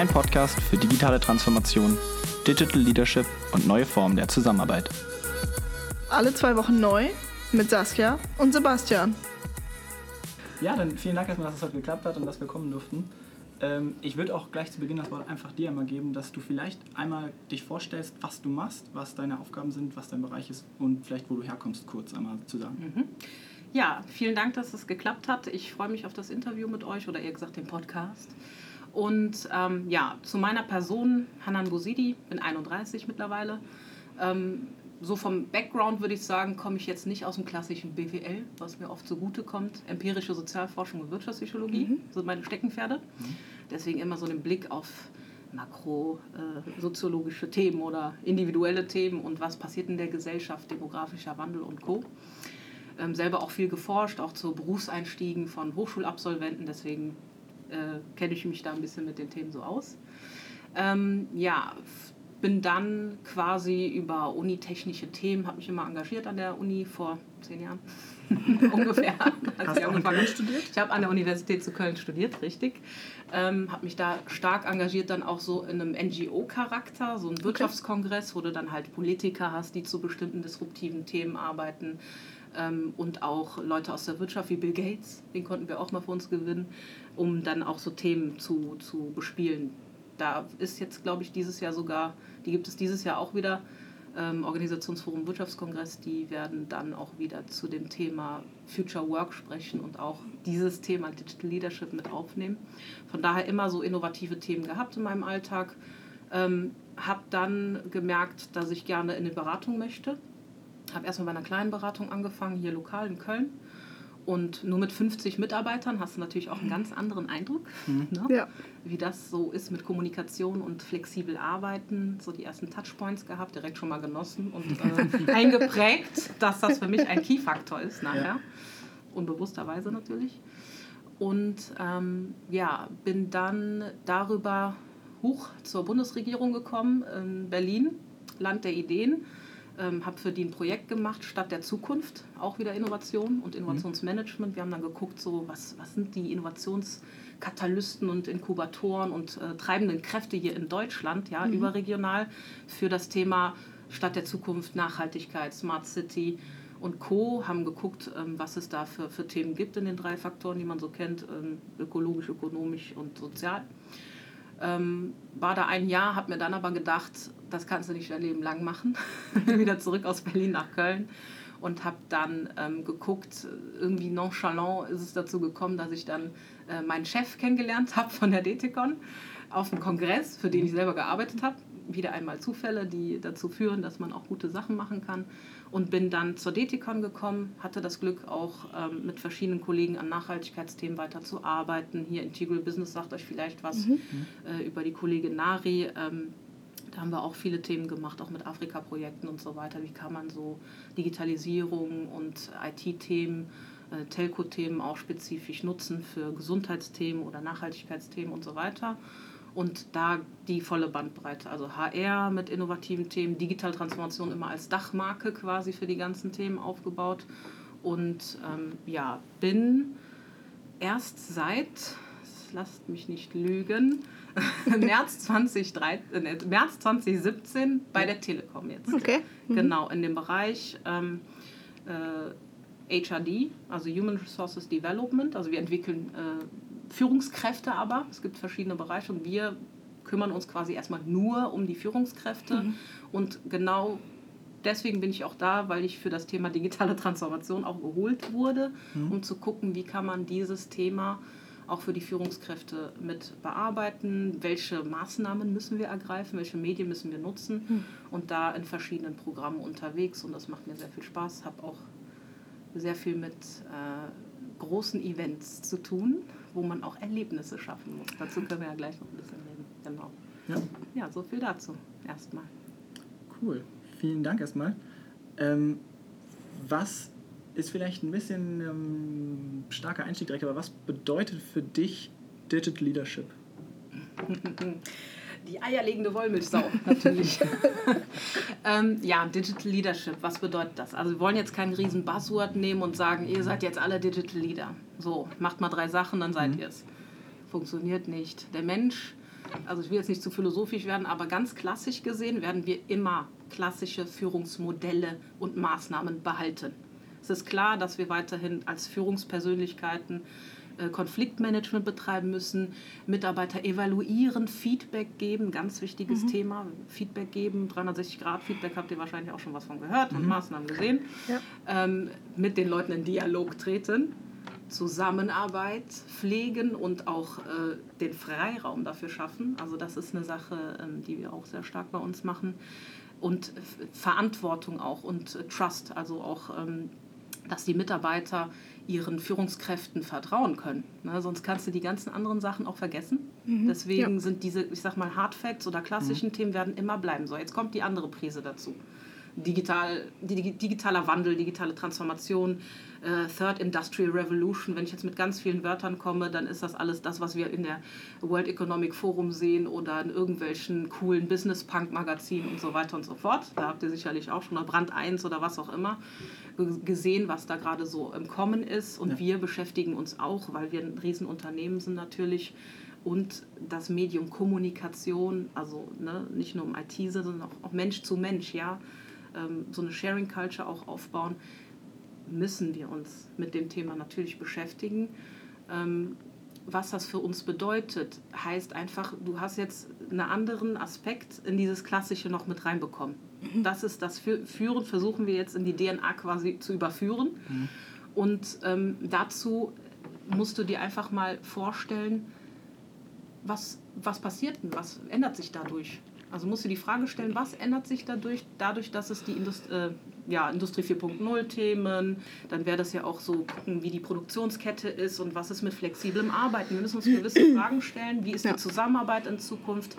Dein Podcast für digitale Transformation, Digital Leadership und neue Formen der Zusammenarbeit. Alle zwei Wochen neu mit Saskia und Sebastian. Ja, dann vielen Dank erstmal, dass es heute geklappt hat und dass wir kommen durften. Ähm, ich würde auch gleich zu Beginn das Wort einfach dir einmal geben, dass du vielleicht einmal dich vorstellst, was du machst, was deine Aufgaben sind, was dein Bereich ist und vielleicht wo du herkommst, kurz einmal zu sagen. Mhm. Ja, vielen Dank, dass es geklappt hat. Ich freue mich auf das Interview mit euch oder eher gesagt den Podcast. Und ähm, ja, zu meiner Person, Hanan Bosidi, bin 31 mittlerweile. Ähm, so vom Background würde ich sagen, komme ich jetzt nicht aus dem klassischen BWL, was mir oft zugute kommt. Empirische Sozialforschung und Wirtschaftspsychologie mhm. sind meine Steckenpferde. Mhm. Deswegen immer so den Blick auf makrosoziologische äh, Themen oder individuelle Themen und was passiert in der Gesellschaft, demografischer Wandel und Co. Ähm, selber auch viel geforscht, auch zu Berufseinstiegen von Hochschulabsolventen, deswegen äh, kenne ich mich da ein bisschen mit den Themen so aus. Ähm, ja, bin dann quasi über unitechnische Themen, habe mich immer engagiert an der Uni vor zehn Jahren ungefähr. Hast du in Köln studiert? Ich habe an der Universität zu Köln studiert, richtig. Ähm, habe mich da stark engagiert, dann auch so in einem NGO-Charakter, so ein Wirtschaftskongress, wo du dann halt Politiker hast, die zu bestimmten disruptiven Themen arbeiten. Ähm, und auch Leute aus der Wirtschaft wie Bill Gates, den konnten wir auch mal für uns gewinnen, um dann auch so Themen zu, zu bespielen da ist jetzt, glaube ich, dieses Jahr sogar, die gibt es dieses Jahr auch wieder, ähm, Organisationsforum Wirtschaftskongress, die werden dann auch wieder zu dem Thema Future Work sprechen und auch dieses Thema Digital Leadership mit aufnehmen. Von daher immer so innovative Themen gehabt in meinem Alltag. Ähm, habe dann gemerkt, dass ich gerne in eine Beratung möchte. Habe erstmal bei einer kleinen Beratung angefangen, hier lokal in Köln und nur mit 50 Mitarbeitern hast du natürlich auch einen ganz anderen Eindruck, mhm. ne? ja. wie das so ist mit Kommunikation und flexibel arbeiten. So die ersten Touchpoints gehabt, direkt schon mal genossen und äh, eingeprägt, dass das für mich ein Key-Faktor ist nachher. Ja. Unbewussterweise natürlich. Und ähm, ja, bin dann darüber hoch zur Bundesregierung gekommen in Berlin, Land der Ideen ähm, habe für die ein Projekt gemacht, Stadt der Zukunft, auch wieder Innovation und Innovationsmanagement. Wir haben dann geguckt, so, was, was sind die Innovationskatalysten und Inkubatoren und äh, treibenden Kräfte hier in Deutschland, ja, mhm. überregional, für das Thema Stadt der Zukunft, Nachhaltigkeit, Smart City und Co. haben geguckt, ähm, was es da für, für Themen gibt in den drei Faktoren, die man so kennt, ähm, ökologisch, ökonomisch und sozial. Ähm, war da ein Jahr, habe mir dann aber gedacht, das kannst du nicht dein Leben lang machen. wieder zurück aus Berlin nach Köln und habe dann ähm, geguckt, irgendwie nonchalant ist es dazu gekommen, dass ich dann äh, meinen Chef kennengelernt habe von der DTCon auf dem Kongress, für den ich selber gearbeitet habe. Wieder einmal Zufälle, die dazu führen, dass man auch gute Sachen machen kann und bin dann zur DTCon gekommen, hatte das Glück auch ähm, mit verschiedenen Kollegen an Nachhaltigkeitsthemen weiterzuarbeiten. Hier Integral Business sagt euch vielleicht was mhm. äh, über die Kollegin Nari. Ähm, da haben wir auch viele Themen gemacht, auch mit Afrika-Projekten und so weiter. Wie kann man so Digitalisierung und IT-Themen, äh, Telco-Themen auch spezifisch nutzen für Gesundheitsthemen oder Nachhaltigkeitsthemen und so weiter. Und da die volle Bandbreite, also HR mit innovativen Themen, Digitaltransformation immer als Dachmarke quasi für die ganzen Themen aufgebaut. Und ähm, ja, bin erst seit, lasst mich nicht lügen, März, 2013, äh, März 2017 bei der Telekom jetzt. Okay. Mhm. Genau, in dem Bereich ähm, äh, HRD, also Human Resources Development. Also wir entwickeln äh, Führungskräfte aber. Es gibt verschiedene Bereiche und wir kümmern uns quasi erstmal nur um die Führungskräfte. Mhm. Und genau deswegen bin ich auch da, weil ich für das Thema digitale Transformation auch geholt wurde, mhm. um zu gucken, wie kann man dieses Thema auch für die Führungskräfte mit bearbeiten, welche Maßnahmen müssen wir ergreifen, welche Medien müssen wir nutzen mhm. und da in verschiedenen Programmen unterwegs und das macht mir sehr viel Spaß, habe auch sehr viel mit äh, großen Events zu tun wo man auch Erlebnisse schaffen muss. Dazu können wir ja gleich noch ein bisschen reden. Genau. Ja, ja so viel dazu erstmal. Cool. Vielen Dank erstmal. Ähm, was ist vielleicht ein bisschen ähm, starker Einstieg direkt, aber was bedeutet für dich Digital Leadership? Die eierlegende Wollmilchsau, natürlich. ähm, ja, Digital Leadership, was bedeutet das? Also wir wollen jetzt kein riesen Buzzword nehmen und sagen, ihr seid jetzt alle Digital Leader. So, macht mal drei Sachen, dann seid mhm. ihr es. Funktioniert nicht. Der Mensch also ich will jetzt nicht zu philosophisch werden, aber ganz klassisch gesehen werden wir immer klassische Führungsmodelle und Maßnahmen behalten. Es ist klar, dass wir weiterhin als Führungspersönlichkeiten Konfliktmanagement betreiben müssen, Mitarbeiter evaluieren, Feedback geben, ganz wichtiges mhm. Thema, Feedback geben, 360 Grad Feedback habt ihr wahrscheinlich auch schon was von gehört und mhm. Maßnahmen gesehen, ja. ähm, mit den Leuten in Dialog treten. Zusammenarbeit pflegen und auch äh, den Freiraum dafür schaffen. Also das ist eine Sache, ähm, die wir auch sehr stark bei uns machen. Und Verantwortung auch und äh, Trust, also auch, ähm, dass die Mitarbeiter ihren Führungskräften vertrauen können. Ne? Sonst kannst du die ganzen anderen Sachen auch vergessen. Mhm, Deswegen ja. sind diese, ich sag mal, Hard Facts oder klassischen mhm. Themen werden immer bleiben. So, jetzt kommt die andere Prise dazu. Digital, die, digitaler Wandel, digitale Transformation, äh, Third Industrial Revolution. Wenn ich jetzt mit ganz vielen Wörtern komme, dann ist das alles das, was wir in der World Economic Forum sehen oder in irgendwelchen coolen Business Punk Magazinen und so weiter und so fort. Da habt ihr sicherlich auch schon mal Brand 1 oder was auch immer gesehen, was da gerade so im Kommen ist. Und ja. wir beschäftigen uns auch, weil wir ein Riesenunternehmen sind natürlich und das Medium Kommunikation, also ne, nicht nur um IT, sondern auch, auch Mensch zu Mensch, ja, ähm, so eine Sharing Culture auch aufbauen, müssen wir uns mit dem Thema natürlich beschäftigen. Ähm, was das für uns bedeutet, heißt einfach, du hast jetzt einen anderen Aspekt in dieses Klassische noch mit reinbekommen. Mhm. Das ist das Führen, versuchen wir jetzt in die DNA quasi zu überführen. Mhm. Und ähm, dazu musst du dir einfach mal vorstellen, was, was passiert denn, was ändert sich dadurch? Also musst du die Frage stellen, was ändert sich dadurch, dadurch, dass es die Indust äh, ja, Industrie 4.0 Themen, dann wäre das ja auch so gucken, wie die Produktionskette ist und was ist mit flexiblem Arbeiten. Wir müssen uns gewisse Fragen stellen, wie ist die Zusammenarbeit in Zukunft?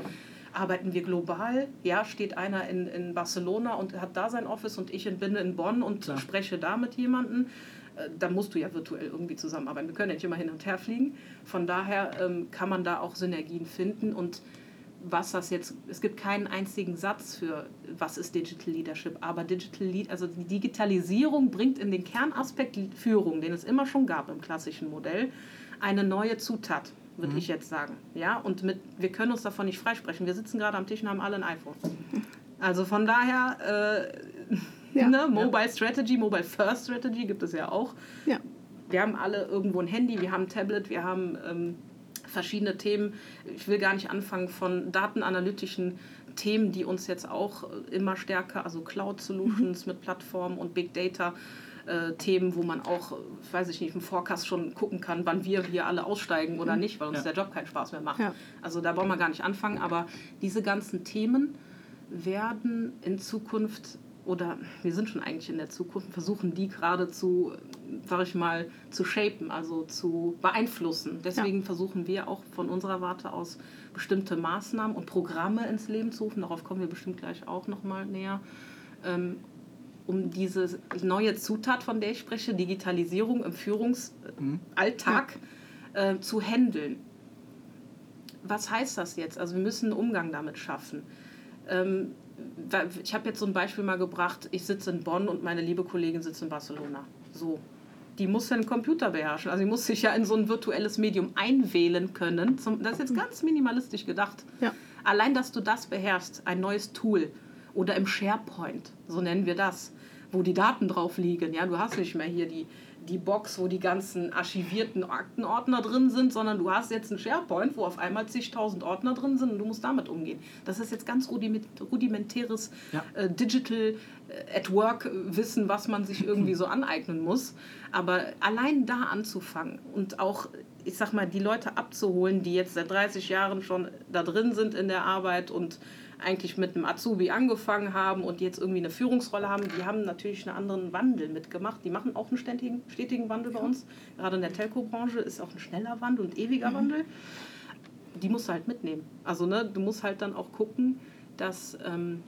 Arbeiten wir global? Ja, steht einer in, in Barcelona und hat da sein Office und ich bin in Bonn und Klar. spreche da mit jemandem äh, dann musst du ja virtuell irgendwie zusammenarbeiten. Wir können ja nicht immer hin und her fliegen. Von daher ähm, kann man da auch Synergien finden und was das jetzt, es gibt keinen einzigen Satz für, was ist Digital Leadership, aber Digital Lead, also die Digitalisierung bringt in den Kernaspekt Führung, den es immer schon gab im klassischen Modell, eine neue Zutat, würde mhm. ich jetzt sagen. Ja, und mit, wir können uns davon nicht freisprechen. Wir sitzen gerade am Tisch und haben alle ein iPhone. Also von daher, äh, ja. ne, Mobile ja. Strategy, Mobile First Strategy gibt es ja auch. Ja. Wir haben alle irgendwo ein Handy, wir haben ein Tablet, wir haben ähm, verschiedene Themen. Ich will gar nicht anfangen von datenanalytischen Themen, die uns jetzt auch immer stärker, also Cloud Solutions mhm. mit Plattformen und Big Data. Äh, Themen, wo man auch, weiß ich nicht, im Forecast schon gucken kann, wann wir hier alle aussteigen oder mhm. nicht, weil uns ja. der Job keinen Spaß mehr macht. Ja. Also da wollen wir gar nicht anfangen, aber diese ganzen Themen werden in Zukunft oder wir sind schon eigentlich in der Zukunft, versuchen die gerade zu, sag ich mal, zu shapen, also zu beeinflussen. Deswegen ja. versuchen wir auch von unserer Warte aus bestimmte Maßnahmen und Programme ins Leben zu rufen. Darauf kommen wir bestimmt gleich auch nochmal näher. Ähm, um diese neue Zutat, von der ich spreche, Digitalisierung im Führungsalltag, mhm. äh, zu handeln. Was heißt das jetzt? Also wir müssen einen Umgang damit schaffen. Ähm, ich habe jetzt so ein Beispiel mal gebracht, ich sitze in Bonn und meine liebe Kollegin sitzt in Barcelona. So. Die muss ja einen Computer beherrschen. Also sie muss sich ja in so ein virtuelles Medium einwählen können. Das ist jetzt ganz minimalistisch gedacht. Ja. Allein, dass du das beherrschst, ein neues Tool oder im SharePoint, so nennen wir das, wo die Daten drauf liegen. Ja, du hast nicht mehr hier die, die Box, wo die ganzen archivierten Aktenordner drin sind, sondern du hast jetzt einen SharePoint, wo auf einmal zigtausend Ordner drin sind und du musst damit umgehen. Das ist jetzt ganz rudimentäres ja. äh, Digital äh, at Work Wissen, was man sich irgendwie so aneignen muss. Aber allein da anzufangen und auch, ich sag mal, die Leute abzuholen, die jetzt seit 30 Jahren schon da drin sind in der Arbeit und eigentlich mit einem Azubi angefangen haben und jetzt irgendwie eine Führungsrolle haben, die haben natürlich einen anderen Wandel mitgemacht. Die machen auch einen stetigen, stetigen Wandel bei uns. Gerade in der Telco-Branche ist auch ein schneller Wandel und ewiger mhm. Wandel. Die musst du halt mitnehmen. Also ne, du musst halt dann auch gucken, dass ähm,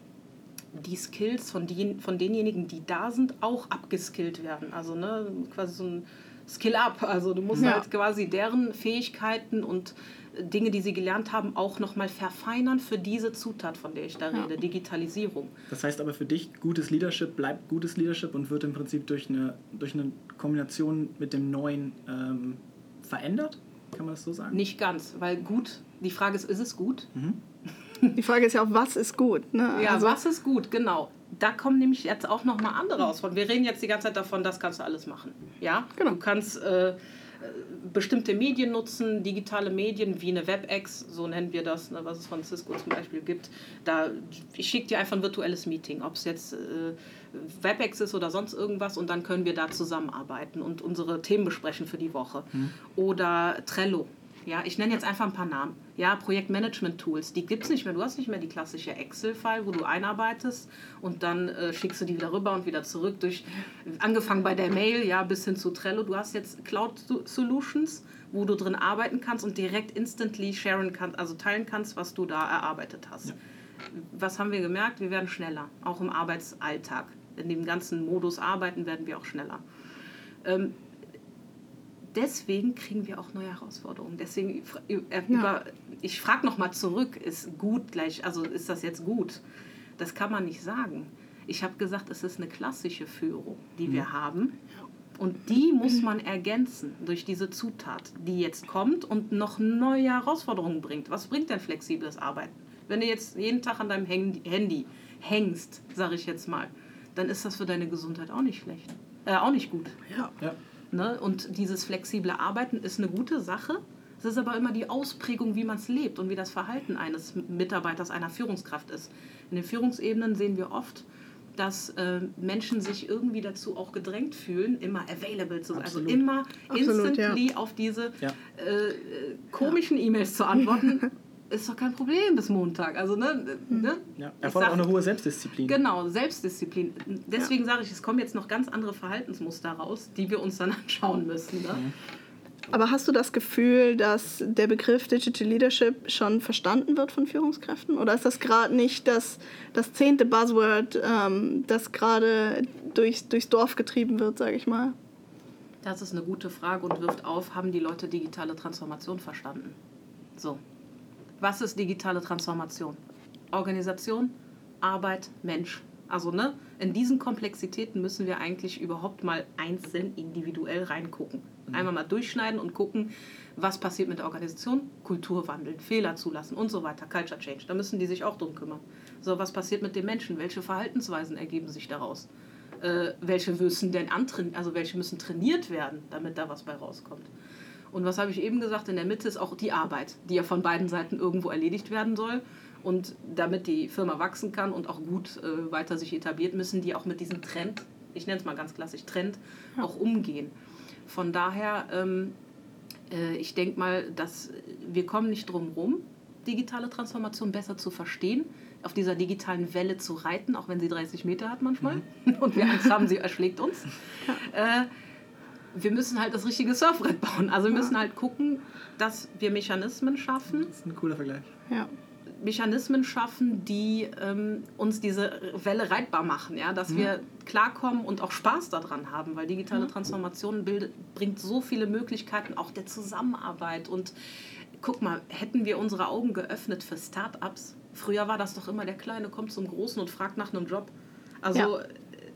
die Skills von, den, von denjenigen, die da sind, auch abgeskillt werden. Also ne, quasi so ein Skill-up. Also du musst ja. halt quasi deren Fähigkeiten und Dinge, die sie gelernt haben, auch nochmal verfeinern für diese Zutat, von der ich da rede, ja. Digitalisierung. Das heißt aber für dich, gutes Leadership bleibt gutes Leadership und wird im Prinzip durch eine, durch eine Kombination mit dem Neuen ähm, verändert? Kann man das so sagen? Nicht ganz, weil gut Die Frage ist, ist es gut? Die Frage ist ja auch, was ist gut? Ne? Ja, also, was ist gut, genau. Da kommen nämlich jetzt auch noch mal andere aus. Wir reden jetzt die ganze Zeit davon, das kannst du alles machen. Ja, Genau. du kannst äh, bestimmte Medien nutzen, digitale Medien wie eine WebEx, so nennen wir das, ne, was es von Cisco zum Beispiel gibt. Da, ich schicke dir einfach ein virtuelles Meeting, ob es jetzt äh, WebEx ist oder sonst irgendwas und dann können wir da zusammenarbeiten und unsere Themen besprechen für die Woche. Oder Trello. Ja, ich nenne jetzt einfach ein paar Namen. Ja, Projektmanagement-Tools, die gibt es nicht mehr. Du hast nicht mehr die klassische Excel-File, wo du einarbeitest und dann äh, schickst du die wieder rüber und wieder zurück. Durch, angefangen bei der Mail, ja, bis hin zu Trello. Du hast jetzt Cloud-Solutions, wo du drin arbeiten kannst und direkt instantly sharen kannst, also teilen kannst, was du da erarbeitet hast. Was haben wir gemerkt? Wir werden schneller, auch im Arbeitsalltag. In dem ganzen Modus arbeiten werden wir auch schneller. Ähm, deswegen kriegen wir auch neue Herausforderungen. Deswegen, äh, über, ich frage nochmal zurück, ist gut gleich, also ist das jetzt gut? Das kann man nicht sagen. Ich habe gesagt, es ist eine klassische Führung, die wir haben. Und die muss man ergänzen durch diese Zutat, die jetzt kommt und noch neue Herausforderungen bringt. Was bringt denn flexibles Arbeiten? Wenn du jetzt jeden Tag an deinem Handy, Handy hängst, sage ich jetzt mal, dann ist das für deine Gesundheit auch nicht schlecht. Äh, auch nicht gut. ja. Ja. Ne? Und dieses flexible Arbeiten ist eine gute Sache. Es ist aber immer die Ausprägung, wie man es lebt und wie das Verhalten eines Mitarbeiters, einer Führungskraft ist. In den Führungsebenen sehen wir oft, dass äh, Menschen sich irgendwie dazu auch gedrängt fühlen, immer available zu sein. Also Absolut. immer Absolut, instantly auf diese Ja. äh, äh, komischen E-Mails zu antworten. ist doch kein Problem bis Montag. Also, ne, ne? Ja. Erfordert auch eine hohe Selbstdisziplin. Genau, Selbstdisziplin. Deswegen sage ich, es kommen jetzt noch ganz andere Verhaltensmuster raus, die wir uns dann anschauen müssen. Ne? Aber hast du das Gefühl, dass der Begriff Digital Leadership schon verstanden wird von Führungskräften? Oder ist das gerade nicht das, das zehnte Buzzword, ähm, das gerade durchs, durchs Dorf getrieben wird, sage ich mal? Das ist eine gute Frage und wirft auf, haben die Leute digitale Transformation verstanden? So, was ist digitale Transformation? Organisation, Arbeit, Mensch. Also ne, in diesen Komplexitäten müssen wir eigentlich überhaupt mal einzeln individuell reingucken. Einmal mal durchschneiden und gucken, was passiert mit der Organisation, Kultur wandeln, Fehler zulassen und so weiter, Culture Change. Da müssen die sich auch drum kümmern. So, was passiert mit den Menschen? Welche Verhaltensweisen ergeben sich daraus? Äh, welche müssen denn antrainieren, also welche müssen trainiert werden, damit da was bei rauskommt? Und was habe ich eben gesagt? In der Mitte ist auch die Arbeit, die ja von beiden Seiten irgendwo erledigt werden soll. Und damit die Firma wachsen kann und auch gut äh, weiter sich etabliert, müssen die auch mit diesem Trend, ich nenne es mal ganz klassisch Trend, auch umgehen. Von daher, ähm, äh, ich denke mal, dass wir kommen nicht drum rum, digitale Transformation besser zu verstehen, auf dieser digitalen Welle zu reiten, auch wenn sie 30 Meter hat manchmal und wir Angst haben, sie erschlägt uns. Äh, wir müssen halt das richtige Surfbrett bauen. Also wir müssen halt gucken, dass wir Mechanismen schaffen, Das ist ein cooler Vergleich. Ja. Mechanismen schaffen, die ähm, uns diese Welle reitbar machen, ja? dass wir klarkommen und auch Spaß daran haben, weil digitale Transformation bildet, bringt so viele Möglichkeiten auch der Zusammenarbeit. Und guck mal, hätten wir unsere Augen geöffnet für Startups, früher war das doch immer, der Kleine kommt zum Großen und fragt nach einem Job. Also Ja.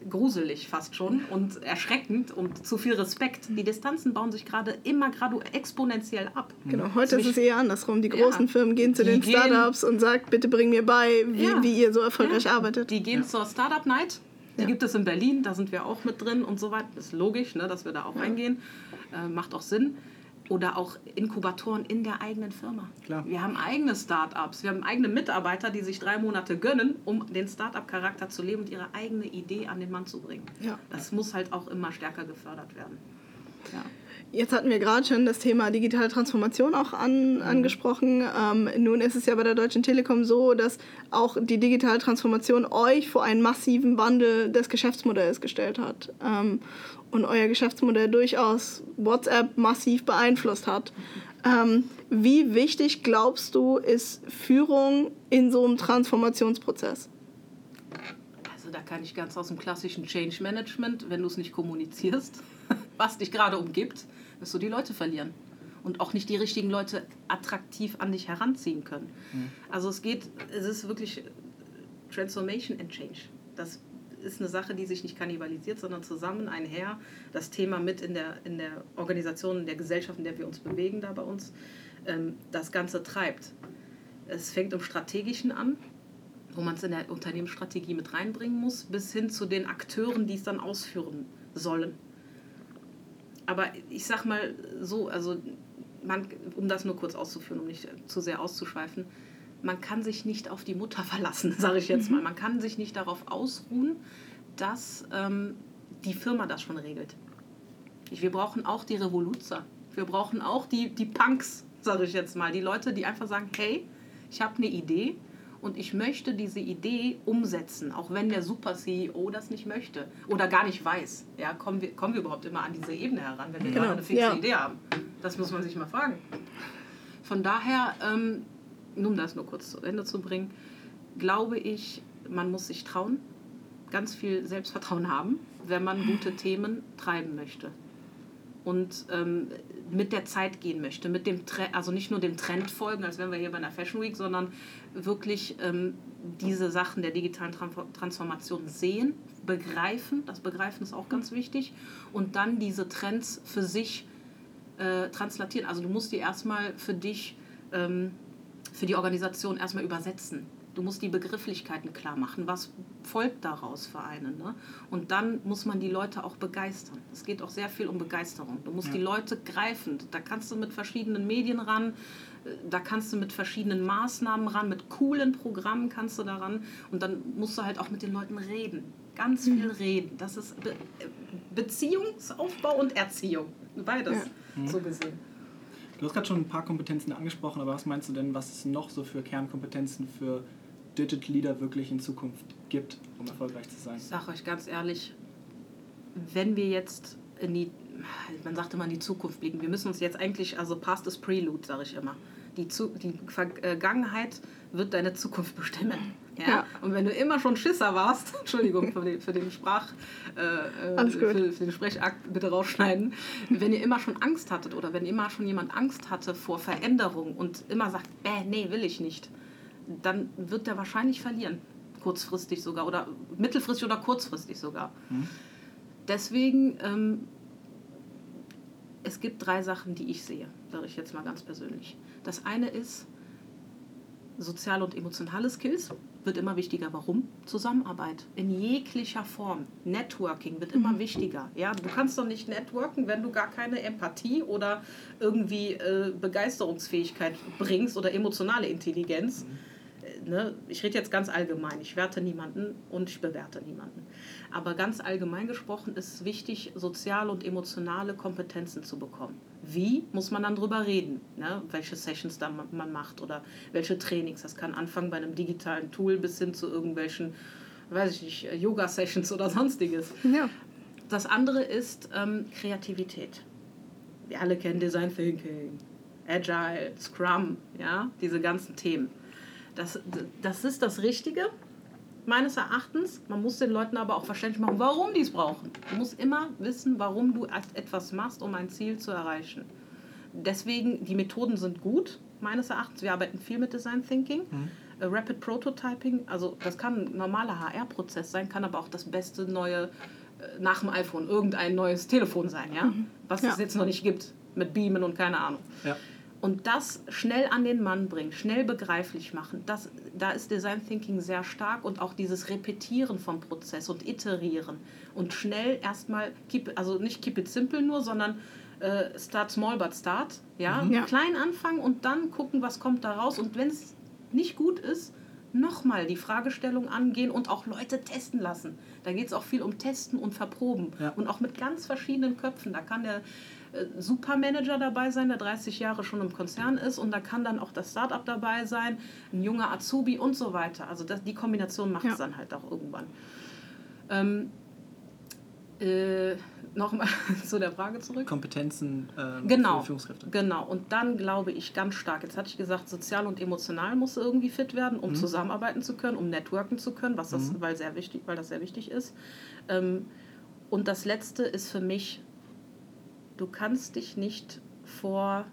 Gruselig fast schon und erschreckend und zu viel Respekt. Die Distanzen bauen sich gerade immer gradu exponentiell ab. Genau, heute ist Ziemlich- es eher andersrum. Die großen Ja. Firmen gehen zu den Startups und sagen, bitte bring mir bei, wie, Ja. wie ihr so erfolgreich Ja, arbeitet. Die gehen Ja. zur Startup Night. Die Ja. gibt es in Berlin, da sind wir auch mit drin und so weiter. Ist logisch, ne, dass wir da auch reingehen. Äh, macht auch Sinn. Oder auch Inkubatoren in der eigenen Firma. Klar. Wir haben eigene Startups, wir haben eigene Mitarbeiter, die sich drei Monate gönnen, um den Startup-Charakter zu leben und ihre eigene Idee an den Mann zu bringen. Ja. Das muss halt auch immer stärker gefördert werden. Ja. Jetzt hatten wir gerade schon das Thema digitale Transformation auch an, angesprochen. Ähm, nun ist es ja bei der Deutschen Telekom so, dass auch die digitale Transformation euch vor einen massiven Wandel des Geschäftsmodells gestellt hat ähm, und euer Geschäftsmodell durchaus WhatsApp massiv beeinflusst hat. Ähm, wie wichtig glaubst du, ist Führung in so einem Transformationsprozess? Also da kann ich ganz aus dem klassischen Change Management, wenn du es nicht kommunizierst, was dich gerade umgibt, wirst du die Leute verlieren. Und auch nicht die richtigen Leute attraktiv an dich heranziehen können. Also es geht, es ist wirklich Transformation and Change. Das ist eine Sache, die sich nicht kannibalisiert, sondern zusammen einher das Thema mit in der, in der Organisation, in der Gesellschaft, in der wir uns bewegen, da bei uns, ähm, das Ganze treibt. Es fängt im Strategischen an, wo man es in der Unternehmensstrategie mit reinbringen muss, bis hin zu den Akteuren, die es dann ausführen sollen. Aber ich sag mal so, also man, um das nur kurz auszuführen, um nicht zu sehr auszuschweifen, man kann sich nicht auf die Mutter verlassen, sage ich jetzt mal. Man kann sich nicht darauf ausruhen, dass ähm, die Firma das schon regelt. Wir brauchen auch die Revoluzer. Wir brauchen auch die, die Punks, sage ich jetzt mal. Die Leute, die einfach sagen, hey, ich habe eine Idee und ich möchte diese Idee umsetzen, auch wenn der Super-CEO das nicht möchte oder gar nicht weiß. Ja, kommen, wir, kommen wir überhaupt immer an diese Ebene heran, wenn wir genau. gerade eine fixe ja. Idee haben? Das muss man sich mal fragen. Von daher, ähm, um das nur kurz zu Ende zu bringen, glaube ich, man muss sich trauen, ganz viel Selbstvertrauen haben, wenn man gute Themen treiben möchte und ähm, mit der Zeit gehen möchte, mit dem Trend, also nicht nur dem Trend folgen, als wären wir hier bei einer Fashion Week, sondern wirklich ähm, diese Sachen der digitalen Transformation sehen, begreifen, das Begreifen ist auch ganz wichtig, und dann diese Trends für sich äh, translatieren. Also du musst die erstmal für dich, ähm, für die Organisation erstmal übersetzen Du musst die Begrifflichkeiten klar machen. Was folgt daraus für einen? Ne? Und dann muss man die Leute auch begeistern. Es geht auch sehr viel um Begeisterung. Du musst ja. die Leute greifen. Da kannst du mit verschiedenen Medien ran, äh, da kannst du mit verschiedenen Maßnahmen ran, mit coolen Programmen kannst du daran. Und dann musst du halt auch mit den Leuten reden. Ganz mhm. viel reden. Das ist Be Beziehungsaufbau und Erziehung. Beides, ja. Mhm. so gesehen. Du hast gerade schon ein paar Kompetenzen angesprochen, aber was meinst du denn, was es noch so für Kernkompetenzen für Digital Leader wirklich in Zukunft gibt, um erfolgreich zu sein? Ich sage euch ganz ehrlich, wenn wir jetzt in die, man sagt immer in die Zukunft blicken, wir müssen uns jetzt eigentlich, also past is prelude, sage ich immer. Die, Zu die Vergangenheit wird deine Zukunft bestimmen. Ja? ja? Und wenn du immer schon Schisser warst, Entschuldigung für den, für den Sprach, äh, äh für, für, den Sprechakt bitte rausschneiden, wenn ihr immer schon Angst hattet oder wenn immer schon jemand Angst hatte vor Veränderung und immer sagt, äh, nee, will ich nicht, dann wird der wahrscheinlich verlieren. Kurzfristig sogar oder mittelfristig oder kurzfristig sogar. Mhm. Deswegen, ähm, es gibt drei Sachen, die ich sehe, sage ich jetzt mal ganz persönlich. Das eine ist soziale und emotionale Skills wird immer wichtiger. Warum? Zusammenarbeit in jeglicher Form. Networking wird immer mhm. wichtiger. Ja, du kannst doch nicht networken, wenn du gar keine Empathie oder irgendwie äh, Begeisterungsfähigkeit bringst oder emotionale Intelligenz. Mhm ne, ich rede jetzt ganz allgemein, ich werte niemanden und ich bewerte niemanden. Aber ganz allgemein gesprochen ist es wichtig, soziale und emotionale Kompetenzen zu bekommen. Wie, muss man dann drüber reden, ne, welche Sessions da man macht oder welche Trainings. Das kann anfangen bei einem digitalen Tool bis hin zu irgendwelchen, weiß ich nicht, Yoga-Sessions oder sonstiges. Ja. Das andere ist ähm, Kreativität. Wir alle kennen Design Thinking, Agile, Scrum, ja, diese ganzen Themen. Das, das ist das Richtige, meines Erachtens. Man muss den Leuten aber auch verständlich machen, warum die es brauchen. Du musst immer wissen, warum du etwas machst, um ein Ziel zu erreichen. Deswegen, die Methoden sind gut, meines Erachtens. Wir arbeiten viel mit Design Thinking. Mhm. Äh, Rapid Prototyping, also das kann ein normaler HR-Prozess sein, kann aber auch das beste neue äh, nach dem iPhone irgendein neues Telefon sein, ja? Mhm. was ja. es jetzt noch nicht gibt mit Beamen und keine Ahnung. Ja. Und das schnell an den Mann bringen, schnell begreiflich machen, das, da ist Design Thinking sehr stark und auch dieses Repetieren vom Prozess und Iterieren und schnell erstmal, keep, also nicht keep it simple nur, sondern äh, start small but start, ja? Mhm. ja, klein anfangen und dann gucken, was kommt da raus und wenn es nicht gut ist, nochmal die Fragestellung angehen und auch Leute testen lassen. Da geht es auch viel um Testen und Verproben ja. und auch mit ganz verschiedenen Köpfen. Da kann der Supermanager dabei sein, der 30 Jahre schon im Konzern ist und da kann dann auch das Startup dabei sein, ein junger Azubi und so weiter. Also das, die Kombination macht es dann halt auch irgendwann. Ähm, äh, Nochmal zu der Frage zurück. Kompetenzen ähm, genau, für Führungskräfte. Genau, und dann glaube ich ganz stark, jetzt hatte ich gesagt, sozial und emotional muss irgendwie fit werden, um mhm. zusammenarbeiten zu können, um networken zu können, was das, mhm. weil, sehr wichtig, weil das sehr wichtig ist. Ähm, und das Letzte ist für mich du kannst dich nicht vor,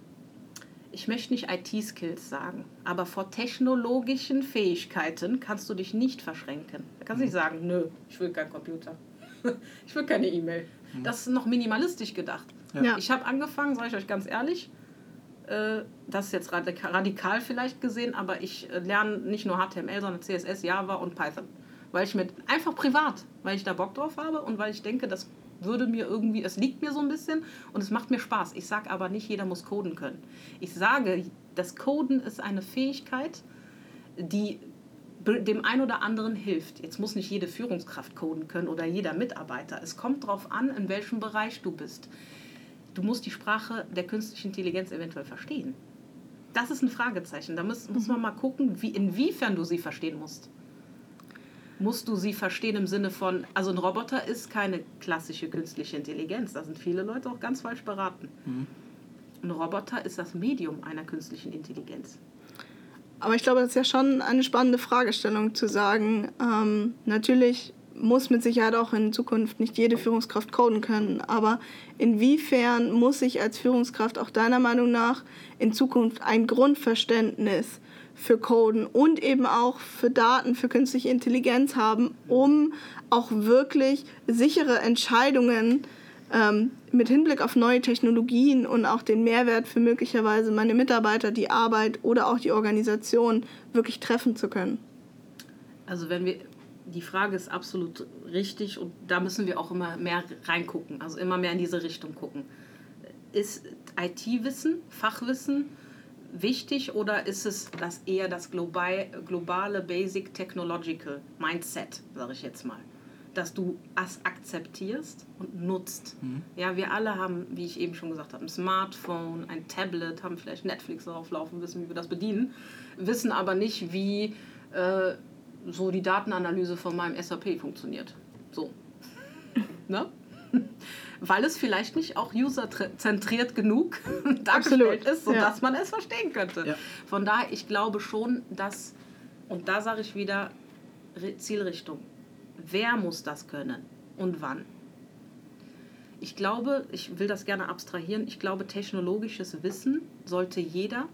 ich möchte nicht IT-Skills sagen, aber vor technologischen Fähigkeiten kannst du dich nicht verschränken. Da kannst du nicht mhm. sagen, nö, ich will keinen Computer. ich will keine E-Mail. Mhm. Das ist noch minimalistisch gedacht. Ja. Ich habe angefangen, sage ich euch ganz ehrlich, äh, das ist jetzt radikal vielleicht gesehen, aber ich äh, lerne nicht nur HTML, sondern CSS, Java und Python. Weil ich mit, einfach privat, weil ich da Bock drauf habe und weil ich denke, das würde mir irgendwie, es liegt mir so ein bisschen und es macht mir Spaß. Ich sage aber nicht, jeder muss coden können. Ich sage, das Coden ist eine Fähigkeit, die dem einen oder anderen hilft. Jetzt muss nicht jede Führungskraft coden können oder jeder Mitarbeiter. Es kommt darauf an, in welchem Bereich du bist. Du musst die Sprache der künstlichen Intelligenz eventuell verstehen. Das ist ein Fragezeichen. Da muss, muss man mal gucken, wie, inwiefern du sie verstehen musst. Musst du sie verstehen im Sinne von, also ein Roboter ist keine klassische künstliche Intelligenz. Da sind viele Leute auch ganz falsch beraten. Mhm. Ein Roboter ist das Medium einer künstlichen Intelligenz. Aber ich glaube, das ist ja schon eine spannende Fragestellung zu sagen, ähm, natürlich muss mit Sicherheit auch in Zukunft nicht jede Führungskraft coden können, aber inwiefern muss ich als Führungskraft auch deiner Meinung nach in Zukunft ein Grundverständnis für Coden und eben auch für Daten, für künstliche Intelligenz haben, um auch wirklich sichere Entscheidungen ähm, mit Hinblick auf neue Technologien und auch den Mehrwert für möglicherweise meine Mitarbeiter, die Arbeit oder auch die Organisation wirklich treffen zu können? Also wenn wir, die Frage ist absolut richtig und da müssen wir auch immer mehr reingucken, also immer mehr in diese Richtung gucken. Ist IT-Wissen, Fachwissen wichtig oder ist es das eher das global, globale Basic Technological Mindset, sage ich jetzt mal? dass du es akzeptierst und nutzt. Mhm. Ja, wir alle haben, wie ich eben schon gesagt habe, ein Smartphone, ein Tablet, haben vielleicht Netflix darauf laufen, wissen, wie wir das bedienen, wissen aber nicht, wie äh, so die Datenanalyse von meinem SAP funktioniert. So. ne? Weil es vielleicht nicht auch userzentriert genug dargestellt ist, sodass ja. man es verstehen könnte. Ja. Von daher, ich glaube schon, dass, und da sage ich wieder, Zielrichtung Wer muss das können und wann? Ich glaube, ich will das gerne abstrahieren, ich glaube, technologisches Wissen sollte jeder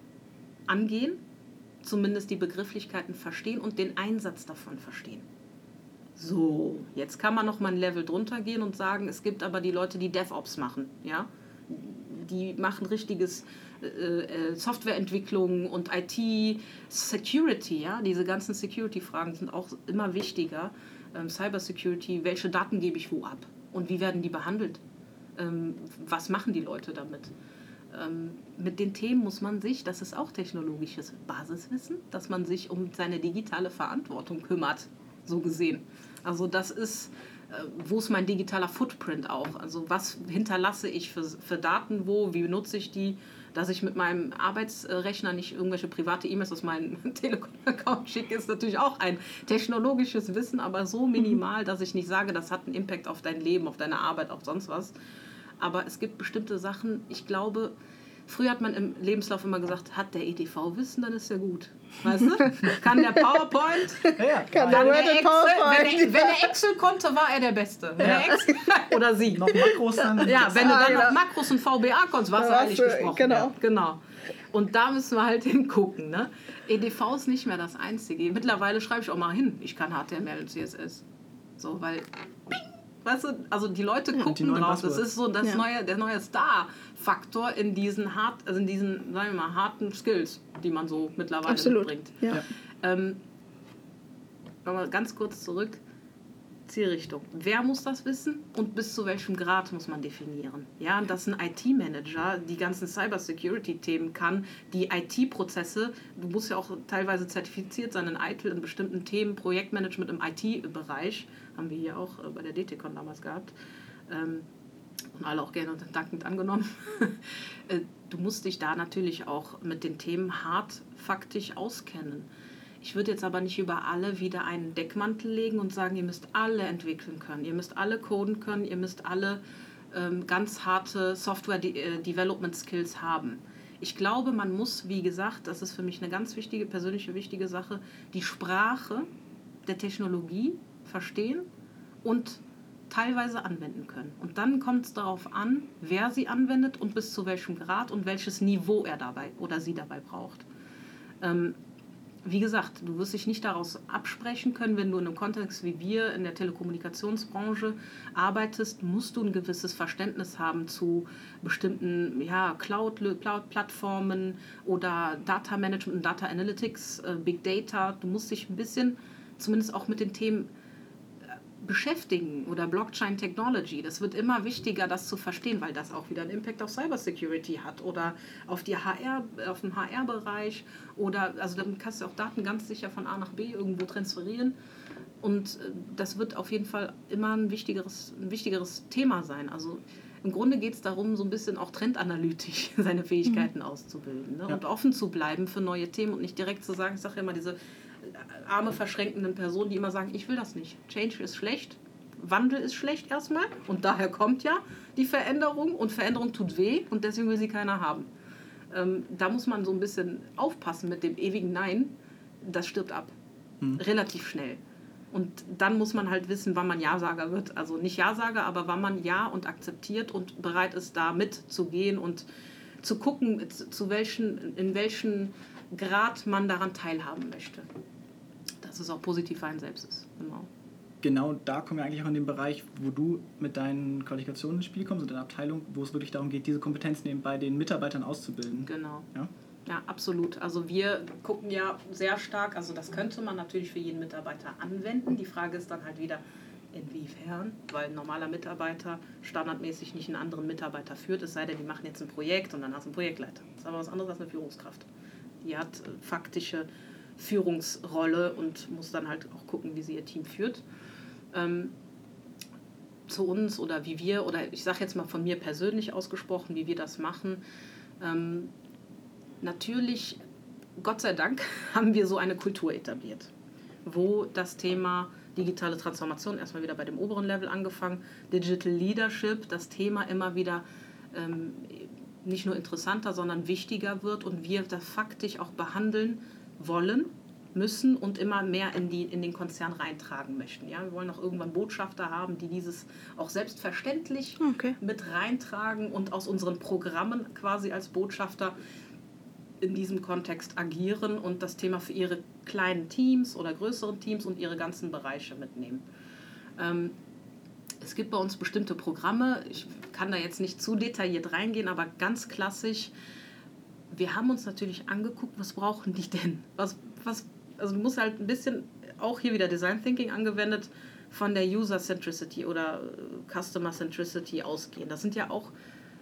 angehen, zumindest die Begrifflichkeiten verstehen und den Einsatz davon verstehen. So, jetzt kann man noch mal ein Level drunter gehen und sagen, es gibt aber die Leute, die DevOps machen, ja? Die machen richtiges äh, äh Softwareentwicklung und IT, Security, ja? Diese ganzen Security-Fragen sind auch immer wichtiger ähm, Cybersecurity, welche Daten gebe ich wo ab und wie werden die behandelt? Ähm, was machen die Leute damit? Ähm, mit den Themen muss man sich, das ist auch technologisches Basiswissen, dass man sich um seine digitale Verantwortung kümmert, so gesehen. Also das ist, äh, wo ist mein digitaler Footprint auch? Also was hinterlasse ich für, für Daten wo, wie nutze ich die? dass ich mit meinem Arbeitsrechner nicht irgendwelche private E-Mails aus meinem Telekom-Account schicke, ist natürlich auch ein technologisches Wissen, aber so minimal, dass ich nicht sage, das hat einen Impact auf dein Leben, auf deine Arbeit, auf sonst was. Aber es gibt bestimmte Sachen, ich glaube, Früher hat man im Lebenslauf immer gesagt, hat der EDV Wissen, dann ist er gut. Weißt du? Kann der PowerPoint? Ja, kann der, der Excel, PowerPoint. Wenn er, wenn er, Excel konnte, war er der Beste. Wenn ja. Excel, oder sie. Noch Makros dann. Ja, wenn du dann noch Makros und VBA konntest, warst du eigentlich gesprochen. Genau. Ja, genau. Und da müssen wir halt hingucken. Ne? EDV ist nicht mehr das Einzige. Mittlerweile schreibe ich auch mal hin, ich kann HTML und CSS. So, weil... Bing, Weißt du, also die Leute ja, gucken die drauf. Das ist so das ja. neue, der neue Star-Faktor in diesen hart, also in diesen, sagen wir mal, harten Skills, die man so mittlerweile Absolut. mitbringt. Ja. Ähm, aber ganz kurz zurück. Zielrichtung. Wer muss das wissen und bis zu welchem Grad muss man definieren? Ja, dass ein IT-Manager die ganzen Cybersecurity-Themen kann, die IT-Prozesse, du musst ja auch teilweise zertifiziert sein in ITIL in bestimmten Themen, Projektmanagement im IT-Bereich, haben wir hier auch äh, bei der DTCon damals gehabt. Ähm, und alle auch gerne dankend angenommen. Äh, du musst dich da natürlich auch mit den Themen hart faktisch auskennen. Ich würde jetzt aber nicht über alle wieder einen Deckmantel legen und sagen, ihr müsst alle entwickeln können, ihr müsst alle coden können, ihr müsst alle ähm, ganz harte Software-Development-Skills äh, haben. Ich glaube, man muss, wie gesagt, das ist für mich eine ganz wichtige, persönliche wichtige Sache, die Sprache der Technologie verstehen und teilweise anwenden können. Und dann kommt es darauf an, wer sie anwendet und bis zu welchem Grad und welches Niveau er dabei oder sie dabei braucht. Ähm, wie gesagt, du wirst dich nicht daraus absprechen können, wenn du in einem Kontext wie wir in der Telekommunikationsbranche arbeitest, musst du ein gewisses Verständnis haben zu bestimmten ja, Cloud-Plattformen oder Data Management und Data Analytics, äh, Big Data. Du musst dich ein bisschen zumindest auch mit den Themen beschäftigen oder Blockchain Technology. Das wird immer wichtiger, das zu verstehen, weil das auch wieder einen Impact auf Cybersecurity hat oder auf, die HR, auf den HR-Bereich oder also dann kannst du auch Daten ganz sicher von A nach B irgendwo transferieren. Und äh, das wird auf jeden Fall immer ein wichtigeres, ein wichtigeres Thema sein. Also im Grunde geht es darum, so ein bisschen auch trendanalytisch seine Fähigkeiten mhm. auszubilden ne? ja. und offen zu bleiben für neue Themen und nicht direkt zu sagen, ich sage ja immer, diese arme, verschränkenden Personen, die immer sagen, ich will das nicht. Change ist schlecht, Wandel ist schlecht erstmal und daher kommt ja die Veränderung und Veränderung tut weh und deswegen will sie keiner haben. Ähm, da muss man so ein bisschen aufpassen mit dem ewigen Nein, das stirbt ab. Hm. Relativ schnell. Und dann muss man halt wissen, wann man Ja-Sager wird. Also nicht Ja-Sager, aber wann man Ja und akzeptiert und bereit ist, da mitzugehen und zu gucken, zu welchen, in welchem Grad man daran teilhaben möchte dass es auch positiv für einen selbst ist. Genau. Genau, da kommen wir eigentlich auch in den Bereich, wo du mit deinen Qualifikationen ins Spiel kommst und deiner Abteilung, wo es wirklich darum geht, diese Kompetenzen eben bei den Mitarbeitern auszubilden. Genau. Ja? Ja, absolut. Also wir gucken ja sehr stark, also das könnte man natürlich für jeden Mitarbeiter anwenden. Die Frage ist dann halt wieder, inwiefern, weil ein normaler Mitarbeiter standardmäßig nicht einen anderen Mitarbeiter führt, es sei denn, die machen jetzt ein Projekt und dann hast du einen Projektleiter. Das ist aber was anderes als eine Führungskraft. Die hat äh, faktische Führungsrolle und muss dann halt auch gucken, wie sie ihr Team führt. Ähm, zu uns oder wie wir, oder ich sage jetzt mal von mir persönlich ausgesprochen, wie wir das machen. Ähm, natürlich, Gott sei Dank, haben wir so eine Kultur etabliert, wo das Thema digitale Transformation erstmal wieder bei dem oberen Level angefangen, Digital Leadership, das Thema immer wieder ähm, nicht nur interessanter, sondern wichtiger wird und wir das faktisch auch behandeln wollen, müssen und immer mehr in, die, in den Konzern reintragen möchten. Ja? Wir wollen auch irgendwann Botschafter haben, die dieses auch selbstverständlich okay. mit reintragen und aus unseren Programmen quasi als Botschafter in diesem Kontext agieren und das Thema für ihre kleinen Teams oder größeren Teams und ihre ganzen Bereiche mitnehmen. Ähm, es gibt bei uns bestimmte Programme, ich kann da jetzt nicht zu detailliert reingehen, aber ganz klassisch wir haben uns natürlich angeguckt, was brauchen die denn? Was, was, also muss halt ein bisschen auch hier wieder Design Thinking angewendet von der User Centricity oder äh, Customer Centricity ausgehen. Das sind ja auch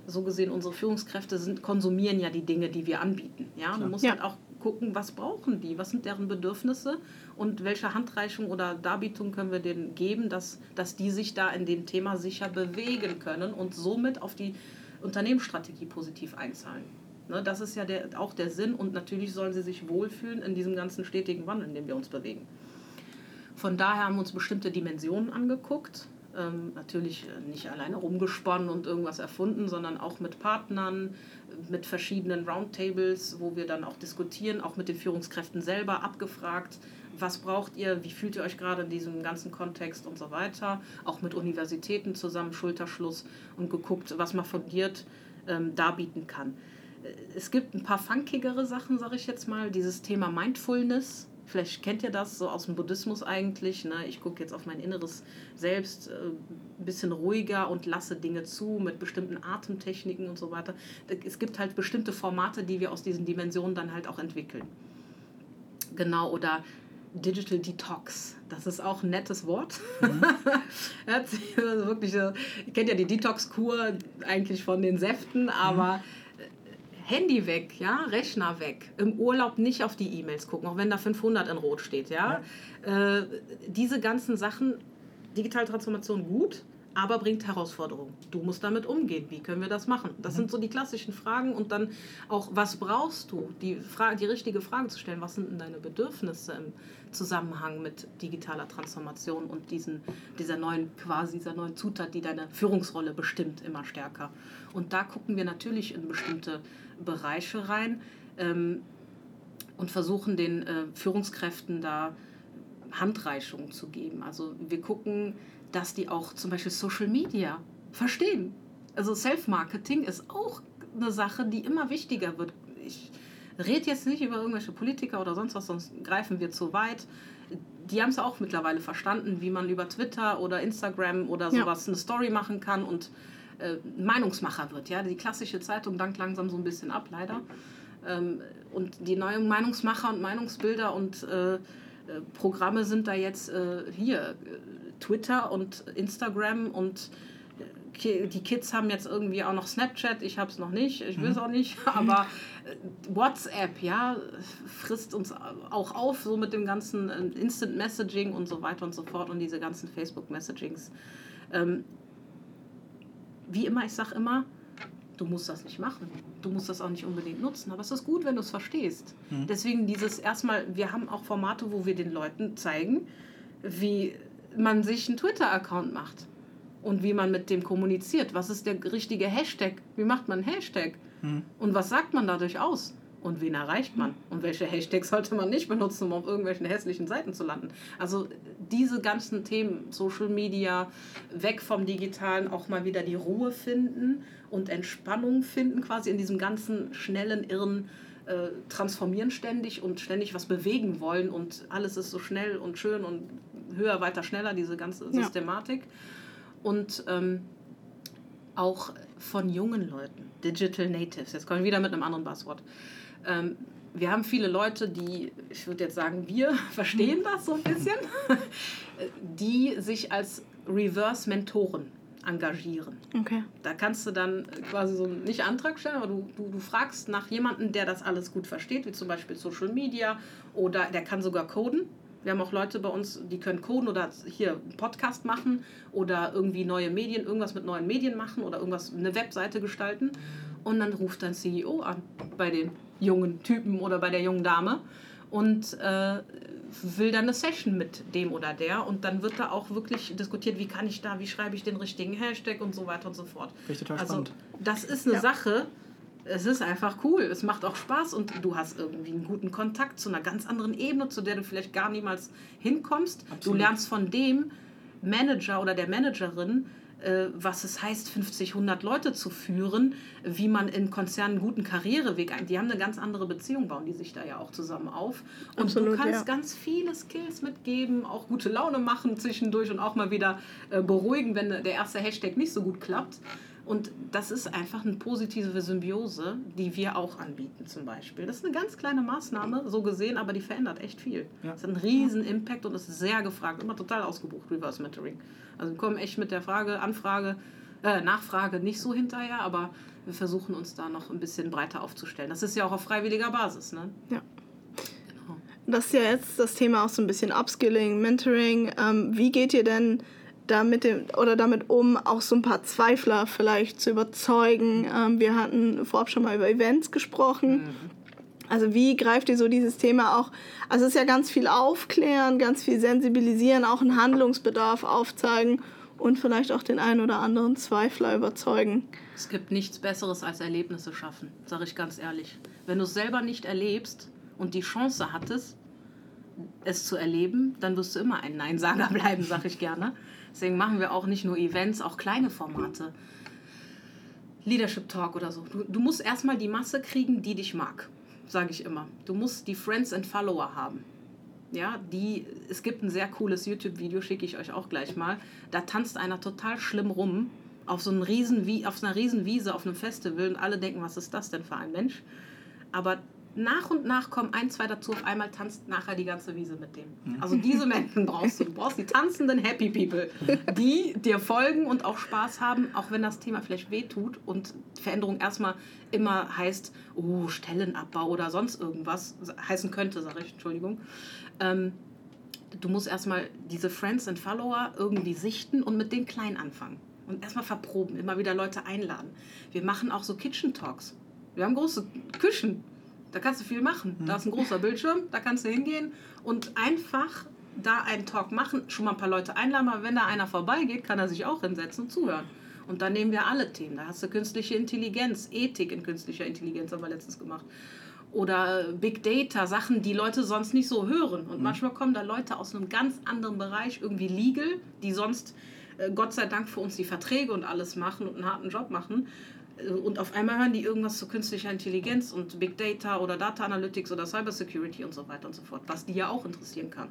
so gesehen unsere Führungskräfte sind konsumieren ja die Dinge, die wir anbieten. Ja, man muss ja. halt auch gucken, was brauchen die, was sind deren Bedürfnisse und welche Handreichung oder Darbietung können wir denen geben, dass, dass die sich da in dem Thema sicher bewegen können und somit auf die Unternehmensstrategie positiv einzahlen. Ne, das ist ja der, auch der Sinn und natürlich sollen sie sich wohlfühlen in diesem ganzen stetigen Wandel, in dem wir uns bewegen. Von daher haben wir uns bestimmte Dimensionen angeguckt. Ähm, natürlich nicht alleine rumgesponnen und irgendwas erfunden, sondern auch mit Partnern, mit verschiedenen Roundtables, wo wir dann auch diskutieren, auch mit den Führungskräften selber abgefragt, was braucht ihr, wie fühlt ihr euch gerade in diesem ganzen Kontext und so weiter. Auch mit Universitäten zusammen, Schulterschluss und geguckt, was man fundiert ähm, darbieten kann es gibt ein paar funkigere Sachen, sage ich jetzt mal. Dieses Thema Mindfulness. Vielleicht kennt ihr das so aus dem Buddhismus eigentlich. Ne? Ich gucke jetzt auf mein inneres Selbst, äh, ein bisschen ruhiger und lasse Dinge zu mit bestimmten Atemtechniken und so weiter. Es gibt halt bestimmte Formate, die wir aus diesen Dimensionen dann halt auch entwickeln. Genau, oder Digital Detox. Das ist auch ein nettes Wort. Mhm. wirklich, ihr kennt ja die Detox-Kur eigentlich von den Säften, aber mhm Handy weg, ja, Rechner weg, im Urlaub nicht auf die E-Mails gucken, auch wenn da 500 in Rot steht, ja. ja. Äh, diese ganzen Sachen, digitale Transformation gut, aber bringt Herausforderungen. Du musst damit umgehen. Wie können wir das machen? Das mhm. sind so die klassischen Fragen und dann auch, was brauchst du? Die, Frage, die richtige Frage zu stellen, was sind denn deine Bedürfnisse im Zusammenhang mit digitaler Transformation und diesen, dieser neuen, quasi dieser neuen Zutat, die deine Führungsrolle bestimmt, immer stärker. Und da gucken wir natürlich in bestimmte Bereiche rein ähm, und versuchen den äh, Führungskräften da Handreichungen zu geben. Also wir gucken, dass die auch zum Beispiel Social Media verstehen. Also Self-Marketing ist auch eine Sache, die immer wichtiger wird. Ich red jetzt nicht über irgendwelche Politiker oder sonst was, sonst greifen wir zu weit. Die haben es auch mittlerweile verstanden, wie man über Twitter oder Instagram oder sowas ja. eine Story machen kann und äh, Meinungsmacher wird. Ja? Die klassische Zeitung dankt langsam so ein bisschen ab, leider. Ähm, und die neuen Meinungsmacher und Meinungsbilder und äh, äh Programme sind da jetzt äh, hier. Äh, Twitter und Instagram und die Kids haben jetzt irgendwie auch noch Snapchat, ich habe es noch nicht, ich will es mhm. auch nicht, aber WhatsApp, ja, frisst uns auch auf, so mit dem ganzen Instant Messaging und so weiter und so fort und diese ganzen Facebook-Messagings. Wie immer, ich sage immer, du musst das nicht machen. Du musst das auch nicht unbedingt nutzen, aber es ist gut, wenn du es verstehst. Mhm. Deswegen dieses erstmal, wir haben auch Formate, wo wir den Leuten zeigen, wie man sich einen Twitter-Account macht und wie man mit dem kommuniziert. Was ist der richtige Hashtag? Wie macht man einen Hashtag? Hm. Und was sagt man dadurch aus? Und wen erreicht man? Und welche Hashtags sollte man nicht benutzen, um auf irgendwelchen hässlichen Seiten zu landen? Also diese ganzen Themen, Social Media, weg vom Digitalen, auch mal wieder die Ruhe finden und Entspannung finden, quasi in diesem ganzen schnellen, irren äh, Transformieren ständig und ständig was bewegen wollen und alles ist so schnell und schön und höher, weiter, schneller, diese ganze Systematik. Ja und ähm, auch von jungen Leuten, Digital Natives. Jetzt kommen wir wieder mit einem anderen Buzzword. Ähm, wir haben viele Leute, die, ich würde jetzt sagen, wir verstehen das so ein bisschen, die sich als Reverse-Mentoren engagieren. Okay. Da kannst du dann quasi so nicht Antrag stellen, aber du, du, du fragst nach jemandem, der das alles gut versteht, wie zum Beispiel Social Media oder der kann sogar coden. Wir haben auch Leute bei uns, die können coden oder hier einen Podcast machen oder irgendwie neue Medien, irgendwas mit neuen Medien machen oder irgendwas, eine Webseite gestalten. Und dann ruft dein CEO an bei den jungen Typen oder bei der jungen Dame und äh, will dann eine Session mit dem oder der und dann wird da auch wirklich diskutiert, wie kann ich da, wie schreibe ich den richtigen Hashtag und so weiter und so fort. Richtig total also spannend. das ist eine ja. Sache, es ist einfach cool. Es macht auch Spaß und du hast irgendwie einen guten Kontakt zu einer ganz anderen Ebene, zu der du vielleicht gar niemals hinkommst. Absolut. Du lernst von dem Manager oder der Managerin, äh, was es heißt, 50, 100 Leute zu führen, wie man in Konzernen einen guten Karriereweg ein. Die haben eine ganz andere Beziehung, bauen die sich da ja auch zusammen auf. Und Absolut, du kannst ja. ganz viele Skills mitgeben, auch gute Laune machen zwischendurch und auch mal wieder äh, beruhigen, wenn der erste Hashtag nicht so gut klappt. Und das ist einfach eine positive Symbiose, die wir auch anbieten zum Beispiel. Das ist eine ganz kleine Maßnahme, so gesehen, aber die verändert echt viel. Ja. Das hat einen riesen Impact und ist sehr gefragt, immer total ausgebucht, Reverse Mentoring. Also wir kommen echt mit der Frage, Anfrage, äh, Nachfrage nicht so hinterher, aber wir versuchen uns da noch ein bisschen breiter aufzustellen. Das ist ja auch auf freiwilliger Basis. Ne? Ja. Genau. Das ist ja jetzt das Thema auch so ein bisschen Upskilling, Mentoring. Ähm, wie geht ihr denn damit dem, oder damit um, auch so ein paar Zweifler vielleicht zu überzeugen. Ähm, wir hatten vorab schon mal über Events gesprochen. Mhm. Also wie greift ihr so dieses Thema auch? Also es ist ja ganz viel aufklären, ganz viel sensibilisieren, auch einen Handlungsbedarf aufzeigen und vielleicht auch den einen oder anderen Zweifler überzeugen. Es gibt nichts Besseres als Erlebnisse schaffen, sage ich ganz ehrlich. Wenn du es selber nicht erlebst und die Chance hattest, es zu erleben, dann wirst du immer ein Neinsager bleiben, sage ich gerne. Deswegen machen wir auch nicht nur Events, auch kleine Formate. Leadership Talk oder so. Du, du musst erstmal die Masse kriegen, die dich mag, sage ich immer. Du musst die Friends and Follower haben. Ja, die, es gibt ein sehr cooles YouTube-Video, schicke ich euch auch gleich mal. Da tanzt einer total schlimm rum auf so, einen riesen, auf einer riesen Wiese auf einem Festival und alle denken, was ist das denn für ein Mensch? Aber nach und nach kommen ein, zwei dazu. Auf einmal tanzt nachher die ganze Wiese mit dem. Also diese Menschen brauchst du. Du brauchst die tanzenden Happy People, die dir folgen und auch Spaß haben, auch wenn das Thema vielleicht wehtut und Veränderung erstmal immer heißt, oh, Stellenabbau oder sonst irgendwas heißen könnte, sage ich, Entschuldigung. Ähm, du musst erstmal diese Friends and Follower irgendwie sichten und mit denen klein anfangen. Und erstmal verproben, immer wieder Leute einladen. Wir machen auch so Kitchen Talks. Wir haben große Küchen da kannst du viel machen. Da ist ein großer Bildschirm, da kannst du hingehen und einfach da einen Talk machen, schon mal ein paar Leute einladen, aber wenn da einer vorbeigeht, kann er sich auch hinsetzen und zuhören. Und dann nehmen wir alle Themen. Da hast du künstliche Intelligenz, Ethik in künstlicher Intelligenz haben wir letztens gemacht. Oder Big Data, Sachen, die Leute sonst nicht so hören. Und mhm. manchmal kommen da Leute aus einem ganz anderen Bereich, irgendwie legal, die sonst äh, Gott sei Dank für uns die Verträge und alles machen und einen harten Job machen. Äh, und auf einmal hören die irgendwas zu künstlicher Intelligenz und Big Data oder Data Analytics oder Cyber Security und so weiter und so fort, was die ja auch interessieren kann.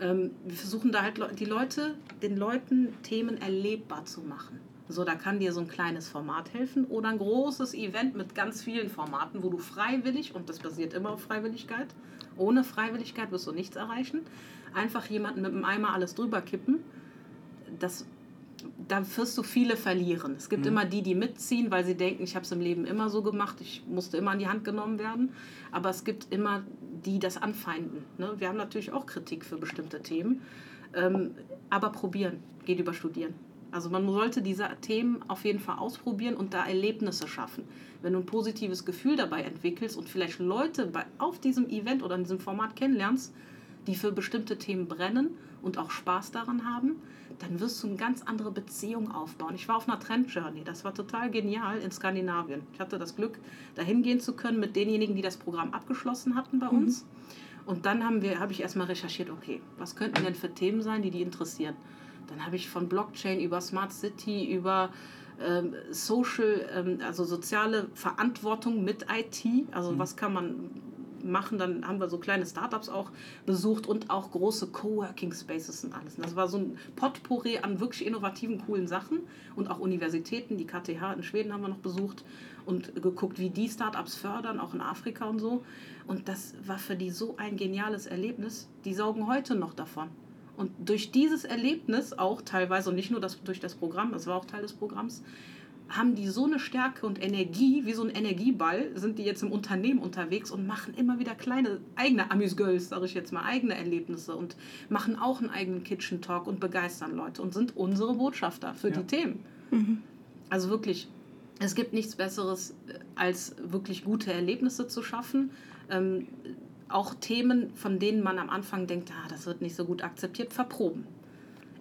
Ähm, wir versuchen da halt die Leute, den Leuten Themen erlebbar zu machen. So, da kann dir so ein kleines Format helfen oder ein großes Event mit ganz vielen Formaten, wo du freiwillig, und das basiert immer auf Freiwilligkeit, ohne Freiwilligkeit wirst du nichts erreichen, einfach jemanden mit einem Eimer alles drüber kippen, das, da wirst du viele verlieren. Es gibt mhm. immer die, die mitziehen, weil sie denken, ich habe es im Leben immer so gemacht, ich musste immer an die Hand genommen werden. Aber es gibt immer die, das anfeinden. Ne? Wir haben natürlich auch Kritik für bestimmte Themen. Ähm, aber probieren geht über Studieren. Also man sollte diese Themen auf jeden Fall ausprobieren und da Erlebnisse schaffen. Wenn du ein positives Gefühl dabei entwickelst und vielleicht Leute bei, auf diesem Event oder in diesem Format kennenlernst, die für bestimmte Themen brennen und auch Spaß daran haben, dann wirst du eine ganz andere Beziehung aufbauen. Ich war auf einer Trend Journey, das war total genial in Skandinavien. Ich hatte das Glück, dahin gehen zu können mit denjenigen, die das Programm abgeschlossen hatten bei mhm. uns. Und dann haben wir, habe ich erstmal recherchiert, okay, was könnten denn für Themen sein, die die interessieren? Dann habe ich von Blockchain über Smart City, über ähm, Social, ähm, also soziale Verantwortung mit IT, also mhm. was kann man machen. Dann haben wir so kleine Startups auch besucht und auch große Coworking Spaces und alles. das war so ein Potpourri an wirklich innovativen, coolen Sachen und auch Universitäten. Die KTH in Schweden haben wir noch besucht und geguckt, wie die Startups fördern, auch in Afrika und so. Und das war für die so ein geniales Erlebnis. Die saugen heute noch davon. Und durch dieses Erlebnis auch teilweise, und nicht nur das, durch das Programm, das war auch Teil des Programms, haben die so eine Stärke und Energie, wie so ein Energieball, sind die jetzt im Unternehmen unterwegs und machen immer wieder kleine eigene Amüs-Girls, sage ich jetzt mal, eigene Erlebnisse und machen auch einen eigenen Kitchen Talk und begeistern Leute und sind unsere Botschafter für ja. die Themen. Mhm. Also wirklich, es gibt nichts Besseres, äh, als wirklich gute Erlebnisse zu schaffen. Ähm, auch Themen, von denen man am Anfang denkt, ah, das wird nicht so gut akzeptiert, verproben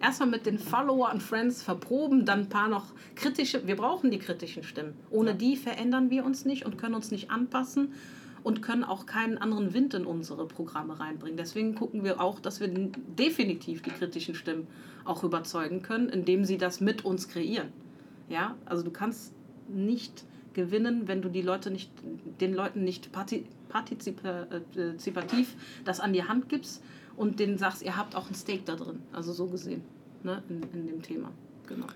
erstmal mit den Follower und Friends verproben, dann ein paar noch kritische. Wir brauchen die kritischen Stimmen. Ohne ja. die verändern wir uns nicht und können uns nicht anpassen und können auch keinen anderen Wind in unsere Programme reinbringen. Deswegen gucken wir auch, dass wir definitiv die kritischen Stimmen auch überzeugen können, indem sie das mit uns kreieren. Ja, also du kannst nicht gewinnen, wenn du die Leute nicht, den Leuten nicht partizipativ das an die Hand gibst, und denen sagst, ihr habt auch ein Steak da drin. Also so gesehen, ne, in, in dem Thema. Genau.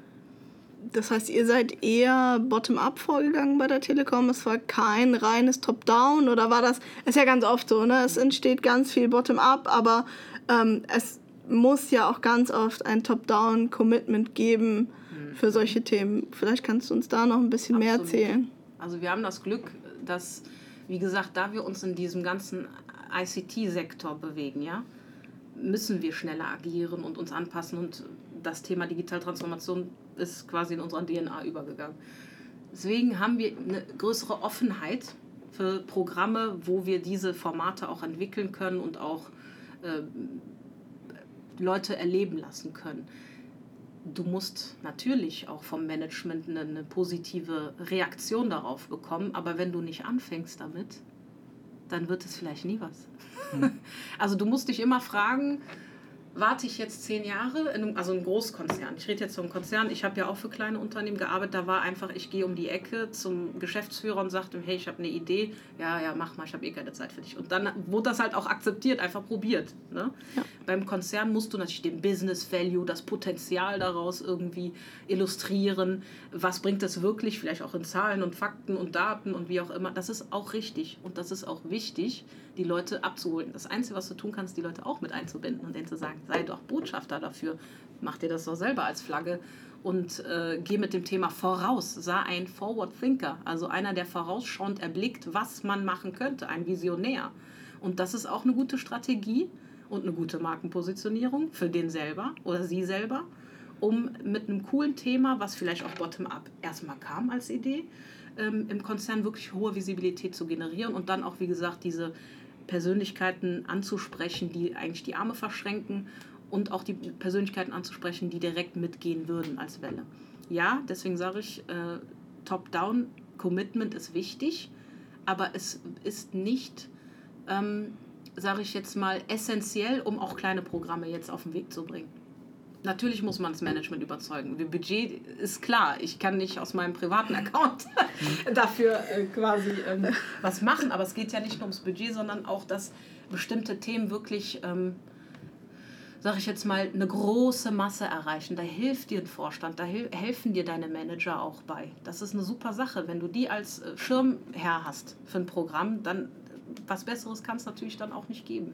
Das heißt, ihr seid eher bottom-up vorgegangen bei der Telekom. Es war kein reines Top-down oder war das? Ist ja ganz oft so, ne? Es entsteht ganz viel bottom-up, aber ähm, es muss ja auch ganz oft ein Top-down-Commitment geben mhm. für solche Themen. Vielleicht kannst du uns da noch ein bisschen Absolut. mehr erzählen. Also wir haben das Glück, dass, wie gesagt, da wir uns in diesem ganzen ICT-Sektor bewegen, ja, müssen wir schneller agieren und uns anpassen. Und das Thema Digitaltransformation ist quasi in unserer DNA übergegangen. Deswegen haben wir eine größere Offenheit für Programme, wo wir diese Formate auch entwickeln können und auch äh, Leute erleben lassen können. Du musst natürlich auch vom Management eine, eine positive Reaktion darauf bekommen, aber wenn du nicht anfängst damit, dann wird es vielleicht nie was. Hm. Also du musst dich immer fragen, warte ich jetzt zehn Jahre, in einem, also ein Großkonzern. Ich rede jetzt vom Konzern, ich habe ja auch für kleine Unternehmen gearbeitet, da war einfach, ich gehe um die Ecke zum Geschäftsführer und sagte, hey, ich habe eine Idee, ja, ja, mach mal, ich habe eh keine Zeit für dich. Und dann wurde das halt auch akzeptiert, einfach probiert. Ne? Ja. Beim Konzern musst du natürlich den Business Value, das Potenzial daraus irgendwie illustrieren. Was bringt das wirklich, vielleicht auch in Zahlen und Fakten und Daten und wie auch immer. Das ist auch richtig und das ist auch wichtig die Leute abzuholen. Das Einzige, was du tun kannst, die Leute auch mit einzubinden und denen zu sagen, sei doch Botschafter dafür, mach dir das doch selber als Flagge und äh, geh mit dem Thema voraus. Sei ein Forward Thinker, also einer, der vorausschauend erblickt, was man machen könnte, ein Visionär. Und das ist auch eine gute Strategie und eine gute Markenpositionierung für den selber oder sie selber, um mit einem coolen Thema, was vielleicht auch bottom-up erstmal kam als Idee, ähm, im Konzern wirklich hohe Visibilität zu generieren und dann auch, wie gesagt, diese Persönlichkeiten anzusprechen, die eigentlich die Arme verschränken und auch die Persönlichkeiten anzusprechen, die direkt mitgehen würden als Welle. Ja, deswegen sage ich, äh, Top-Down-Commitment ist wichtig, aber es ist nicht, ähm, sage ich jetzt mal, essentiell, um auch kleine Programme jetzt auf den Weg zu bringen. Natürlich muss man das Management überzeugen. Das Budget ist klar. Ich kann nicht aus meinem privaten Account dafür äh, quasi ähm, was machen. Aber es geht ja nicht nur ums Budget, sondern auch, dass bestimmte Themen wirklich, ähm, sage ich jetzt mal, eine große Masse erreichen. Da hilft dir ein Vorstand, da hel helfen dir deine Manager auch bei. Das ist eine super Sache. Wenn du die als äh, Schirmherr hast für ein Programm, dann was Besseres kann es natürlich dann auch nicht geben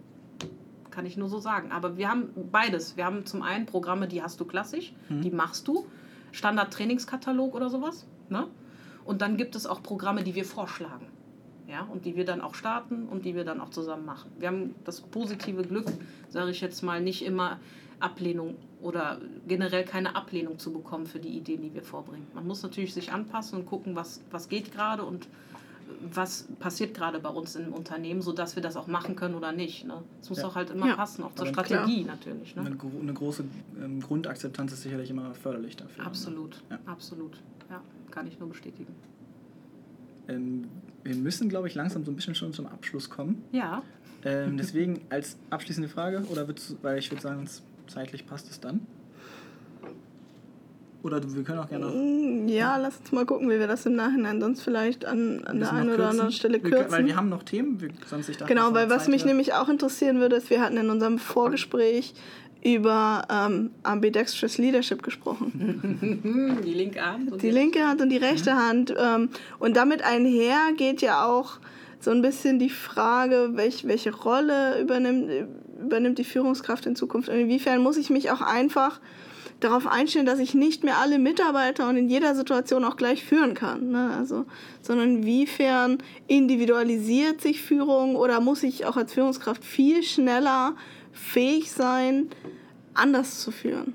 kann ich nur so sagen. Aber wir haben beides. Wir haben zum einen Programme, die hast du klassisch, mhm. die machst du, Standard-Trainingskatalog oder sowas. Ne? Und dann gibt es auch Programme, die wir vorschlagen. Ja, und die wir dann auch starten und die wir dann auch zusammen machen. Wir haben das positive Glück, sage ich jetzt mal, nicht immer Ablehnung oder generell keine Ablehnung zu bekommen für die Ideen, die wir vorbringen. Man muss natürlich sich anpassen und gucken, was, was geht gerade und was passiert gerade bei uns im Unternehmen, sodass wir das auch machen können oder nicht. Ne? Es muss ja. auch halt immer ja. passen, auch zur Aber Strategie klar. natürlich. Ne? Eine, eine, große ähm, Grundakzeptanz ist sicherlich immer förderlich dafür. Ne? Absolut, ne? ja. absolut. Ja, kann ich nur bestätigen. Ähm, wir müssen, glaube ich, langsam so ein bisschen schon zum Abschluss kommen. Ja. Ähm, deswegen als abschließende Frage, oder weil ich würde sagen, zeitlich passt es dann. Oder wir können auch gerne. Mm, ja, lass uns mal gucken, wie wir das im Nachhinein sonst vielleicht an, an der einen oder anderen Stelle kürzen. Wir, weil wir haben noch Themen, wir, sonst ich Genau, weil was mich nämlich auch interessieren würde, ist, wir hatten in unserem Vorgespräch über ähm, Ambidextrous Leadership gesprochen. Die linke Hand. Die linke Hand und die rechte mhm. Hand. Ähm, und damit einher geht ja auch so ein bisschen die Frage, welch, welche Rolle übernimmt, übernimmt die Führungskraft in Zukunft und inwiefern muss ich mich auch einfach darauf einstellen, dass ich nicht mehr alle Mitarbeiter und in jeder Situation auch gleich führen kann. Ne? Also, sondern inwiefern individualisiert sich Führung oder muss ich auch als Führungskraft viel schneller fähig sein, anders zu führen?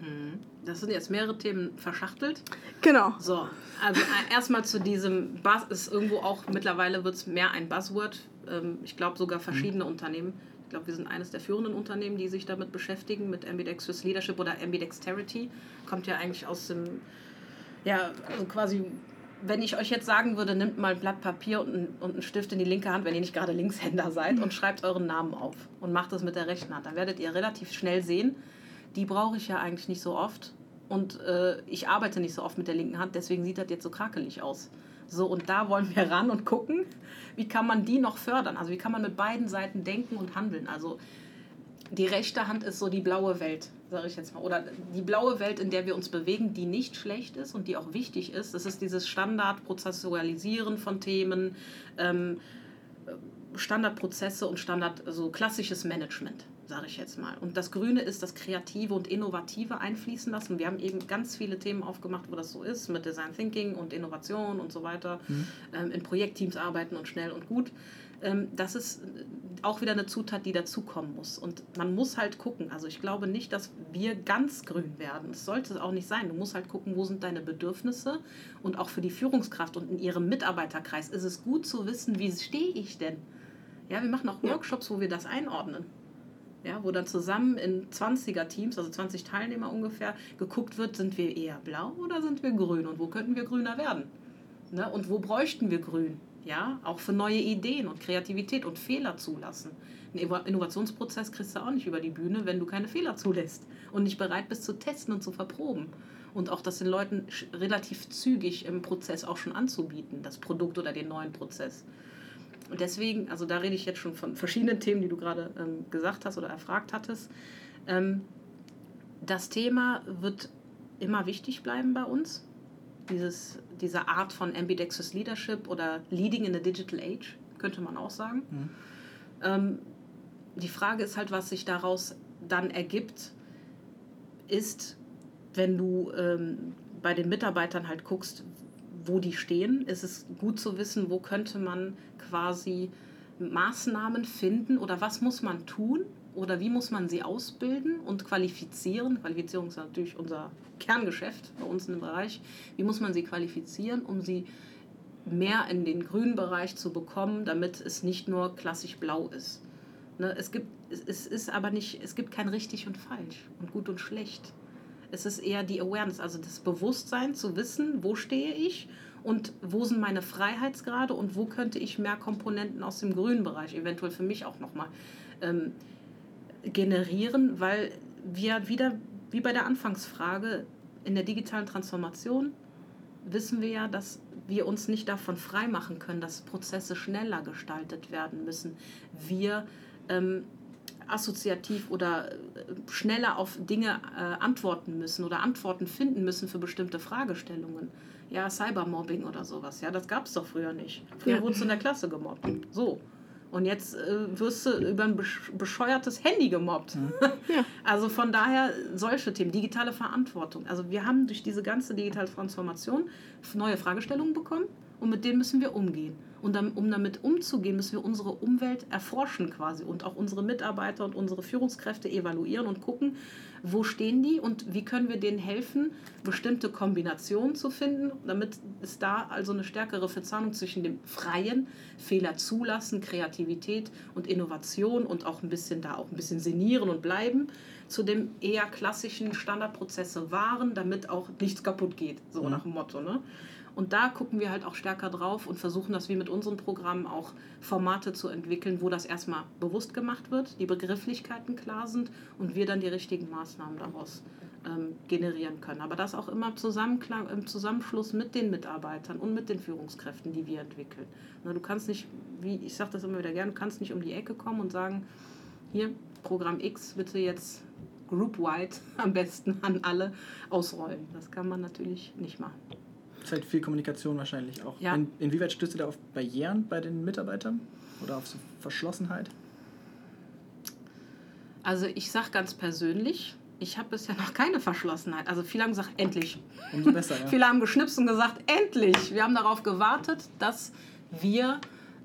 Mhm. Das sind jetzt mehrere Themen verschachtelt. Genau. So, also äh, erstmal zu diesem Buzz ist irgendwo auch mittlerweile wird es mehr ein Buzzword. Ähm, ich glaube sogar verschiedene mhm. Unternehmen ich glaube, wir sind eines der führenden Unternehmen, die sich damit beschäftigen, mit Ambidextrous Leadership oder Ambidexterity. Kommt ja eigentlich aus dem, ja, also quasi, wenn ich euch jetzt sagen würde, nehmt mal ein Blatt Papier und, ein, und einen Stift in die linke Hand, wenn ihr nicht gerade Linkshänder seid, und schreibt euren Namen auf und macht das mit der rechten Hand, dann werdet ihr relativ schnell sehen, die brauche ich ja eigentlich nicht so oft. Und äh, ich arbeite nicht so oft mit der linken Hand, deswegen sieht das jetzt so krakelig aus. So, und da wollen wir ran und gucken, wie kann man die noch fördern? Also wie kann man mit beiden Seiten denken und handeln? Also die rechte Hand ist so die blaue Welt, sage ich jetzt mal. Oder die blaue Welt, in der wir uns bewegen, die nicht schlecht ist und die auch wichtig ist. Das ist dieses Standardprozessualisieren von Themen, ähm, Standardprozesse und Standard, also klassisches Management sage ich jetzt mal. Und das Grüne ist das Kreative und Innovative einfließen lassen. Wir haben eben ganz viele Themen aufgemacht, wo das so ist, mit Design Thinking und Innovation und so weiter. Mhm. Ähm, in Projektteams arbeiten und schnell und gut. Ähm, das ist auch wieder eine Zutat, die dazukommen muss. Und man muss halt gucken. Also ich glaube nicht, dass wir ganz grün werden. Das sollte es auch nicht sein. Du musst halt gucken, wo sind deine Bedürfnisse. Und auch für die Führungskraft und in ihrem Mitarbeiterkreis ist es gut zu wissen, wie stehe ich denn? Ja, wir machen auch Workshops, wo wir das einordnen ja, wo dann zusammen in 20er-Teams, also 20 Teilnehmer ungefähr, geguckt wird, sind wir eher blau oder sind wir grün und wo könnten wir grüner werden? Ne? Und wo bräuchten wir grün? Ja, auch für neue Ideen und Kreativität und Fehler zulassen. Ein Innovationsprozess kriegst du auch nicht über die Bühne, wenn du keine Fehler zulässt und nicht bereit bist zu testen und zu verproben. Und auch das den Leuten relativ zügig im Prozess auch schon anzubieten, das Produkt oder den neuen Prozess. Und deswegen, also da rede ich jetzt schon von verschiedenen Themen, die du gerade ähm, gesagt hast oder erfragt hattest. Ähm, das Thema wird immer wichtig bleiben bei uns. Dieses, diese Art von ambidextrous Leadership oder Leading in a Digital Age, könnte man auch sagen. Mhm. Ähm, die Frage ist halt, was sich daraus dann ergibt, ist, wenn du ähm, bei den Mitarbeitern halt guckst, wo die stehen, ist es gut zu wissen, wo könnte man quasi Maßnahmen finden oder was muss man tun oder wie muss man sie ausbilden und qualifizieren. Qualifizierung ist natürlich unser Kerngeschäft bei uns im Bereich. Wie muss man sie qualifizieren, um sie mehr in den grünen Bereich zu bekommen, damit es nicht nur klassisch blau ist. Ne, es, gibt, es, ist aber nicht, es gibt kein richtig und falsch und gut und schlecht. Es ist eher die Awareness, also das Bewusstsein zu wissen, wo stehe ich und wo sind meine Freiheitsgrade und wo könnte ich mehr Komponenten aus dem grünen Bereich eventuell für mich auch nochmal ähm, generieren, weil wir wieder wie bei der Anfangsfrage, in der digitalen Transformation wissen wir ja, dass wir uns nicht davon freimachen können, dass Prozesse schneller gestaltet werden müssen. Wir ähm, assoziativ oder äh, schneller auf Dinge äh, antworten müssen oder Antworten finden müssen für bestimmte Fragestellungen. Ja, Cybermobbing oder sowas. Ja, das gab es doch früher nicht. Früher ja. wurdest du in der Klasse gemobbt. So. Und jetzt äh, wirst du über ein bescheuertes Handy gemobbt. Mhm. Ja. Also von daher solche Themen, digitale Verantwortung. Also wir haben durch diese ganze digitale Transformation neue Fragestellungen bekommen und mit denen müssen wir umgehen. Und um damit umzugehen, müssen wir unsere Umwelt erforschen quasi und auch unsere Mitarbeiter und unsere Führungskräfte evaluieren und gucken, wo stehen die und wie können wir denen helfen, bestimmte Kombinationen zu finden, damit es da also eine stärkere Verzahnung zwischen dem freien Fehler zulassen, Kreativität und Innovation und auch ein bisschen da auch ein bisschen senieren und bleiben zu dem eher klassischen Standardprozesse wahren, damit auch nichts kaputt geht, so mhm. nach dem Motto. Ne? Und da gucken wir halt auch stärker drauf und versuchen das wie mit unseren Programmen auch Formate zu entwickeln, wo das erstmal bewusst gemacht wird, die Begrifflichkeiten klar sind und wir dann die richtigen Maßnahmen daraus ähm, generieren können. Aber das auch immer im, im Zusammenschluss mit den Mitarbeitern und mit den Führungskräften, die wir entwickeln. Na, du kannst nicht, wie ich sage das immer wieder gerne, du kannst nicht um die Ecke kommen und sagen, hier, Programm X bitte jetzt group-wide am besten an alle ausrollen. Das kann man natürlich nicht machen ist halt viel Kommunikation wahrscheinlich auch. Ja. In, inwieweit stößt ihr da auf Barrieren bei den Mitarbeitern oder auf so Verschlossenheit? Also ich sage ganz persönlich, ich habe bisher noch keine Verschlossenheit. Also viele haben gesagt, endlich. Umso besser, ja. viele haben geschnipst und gesagt, endlich. Wir haben darauf gewartet, dass wir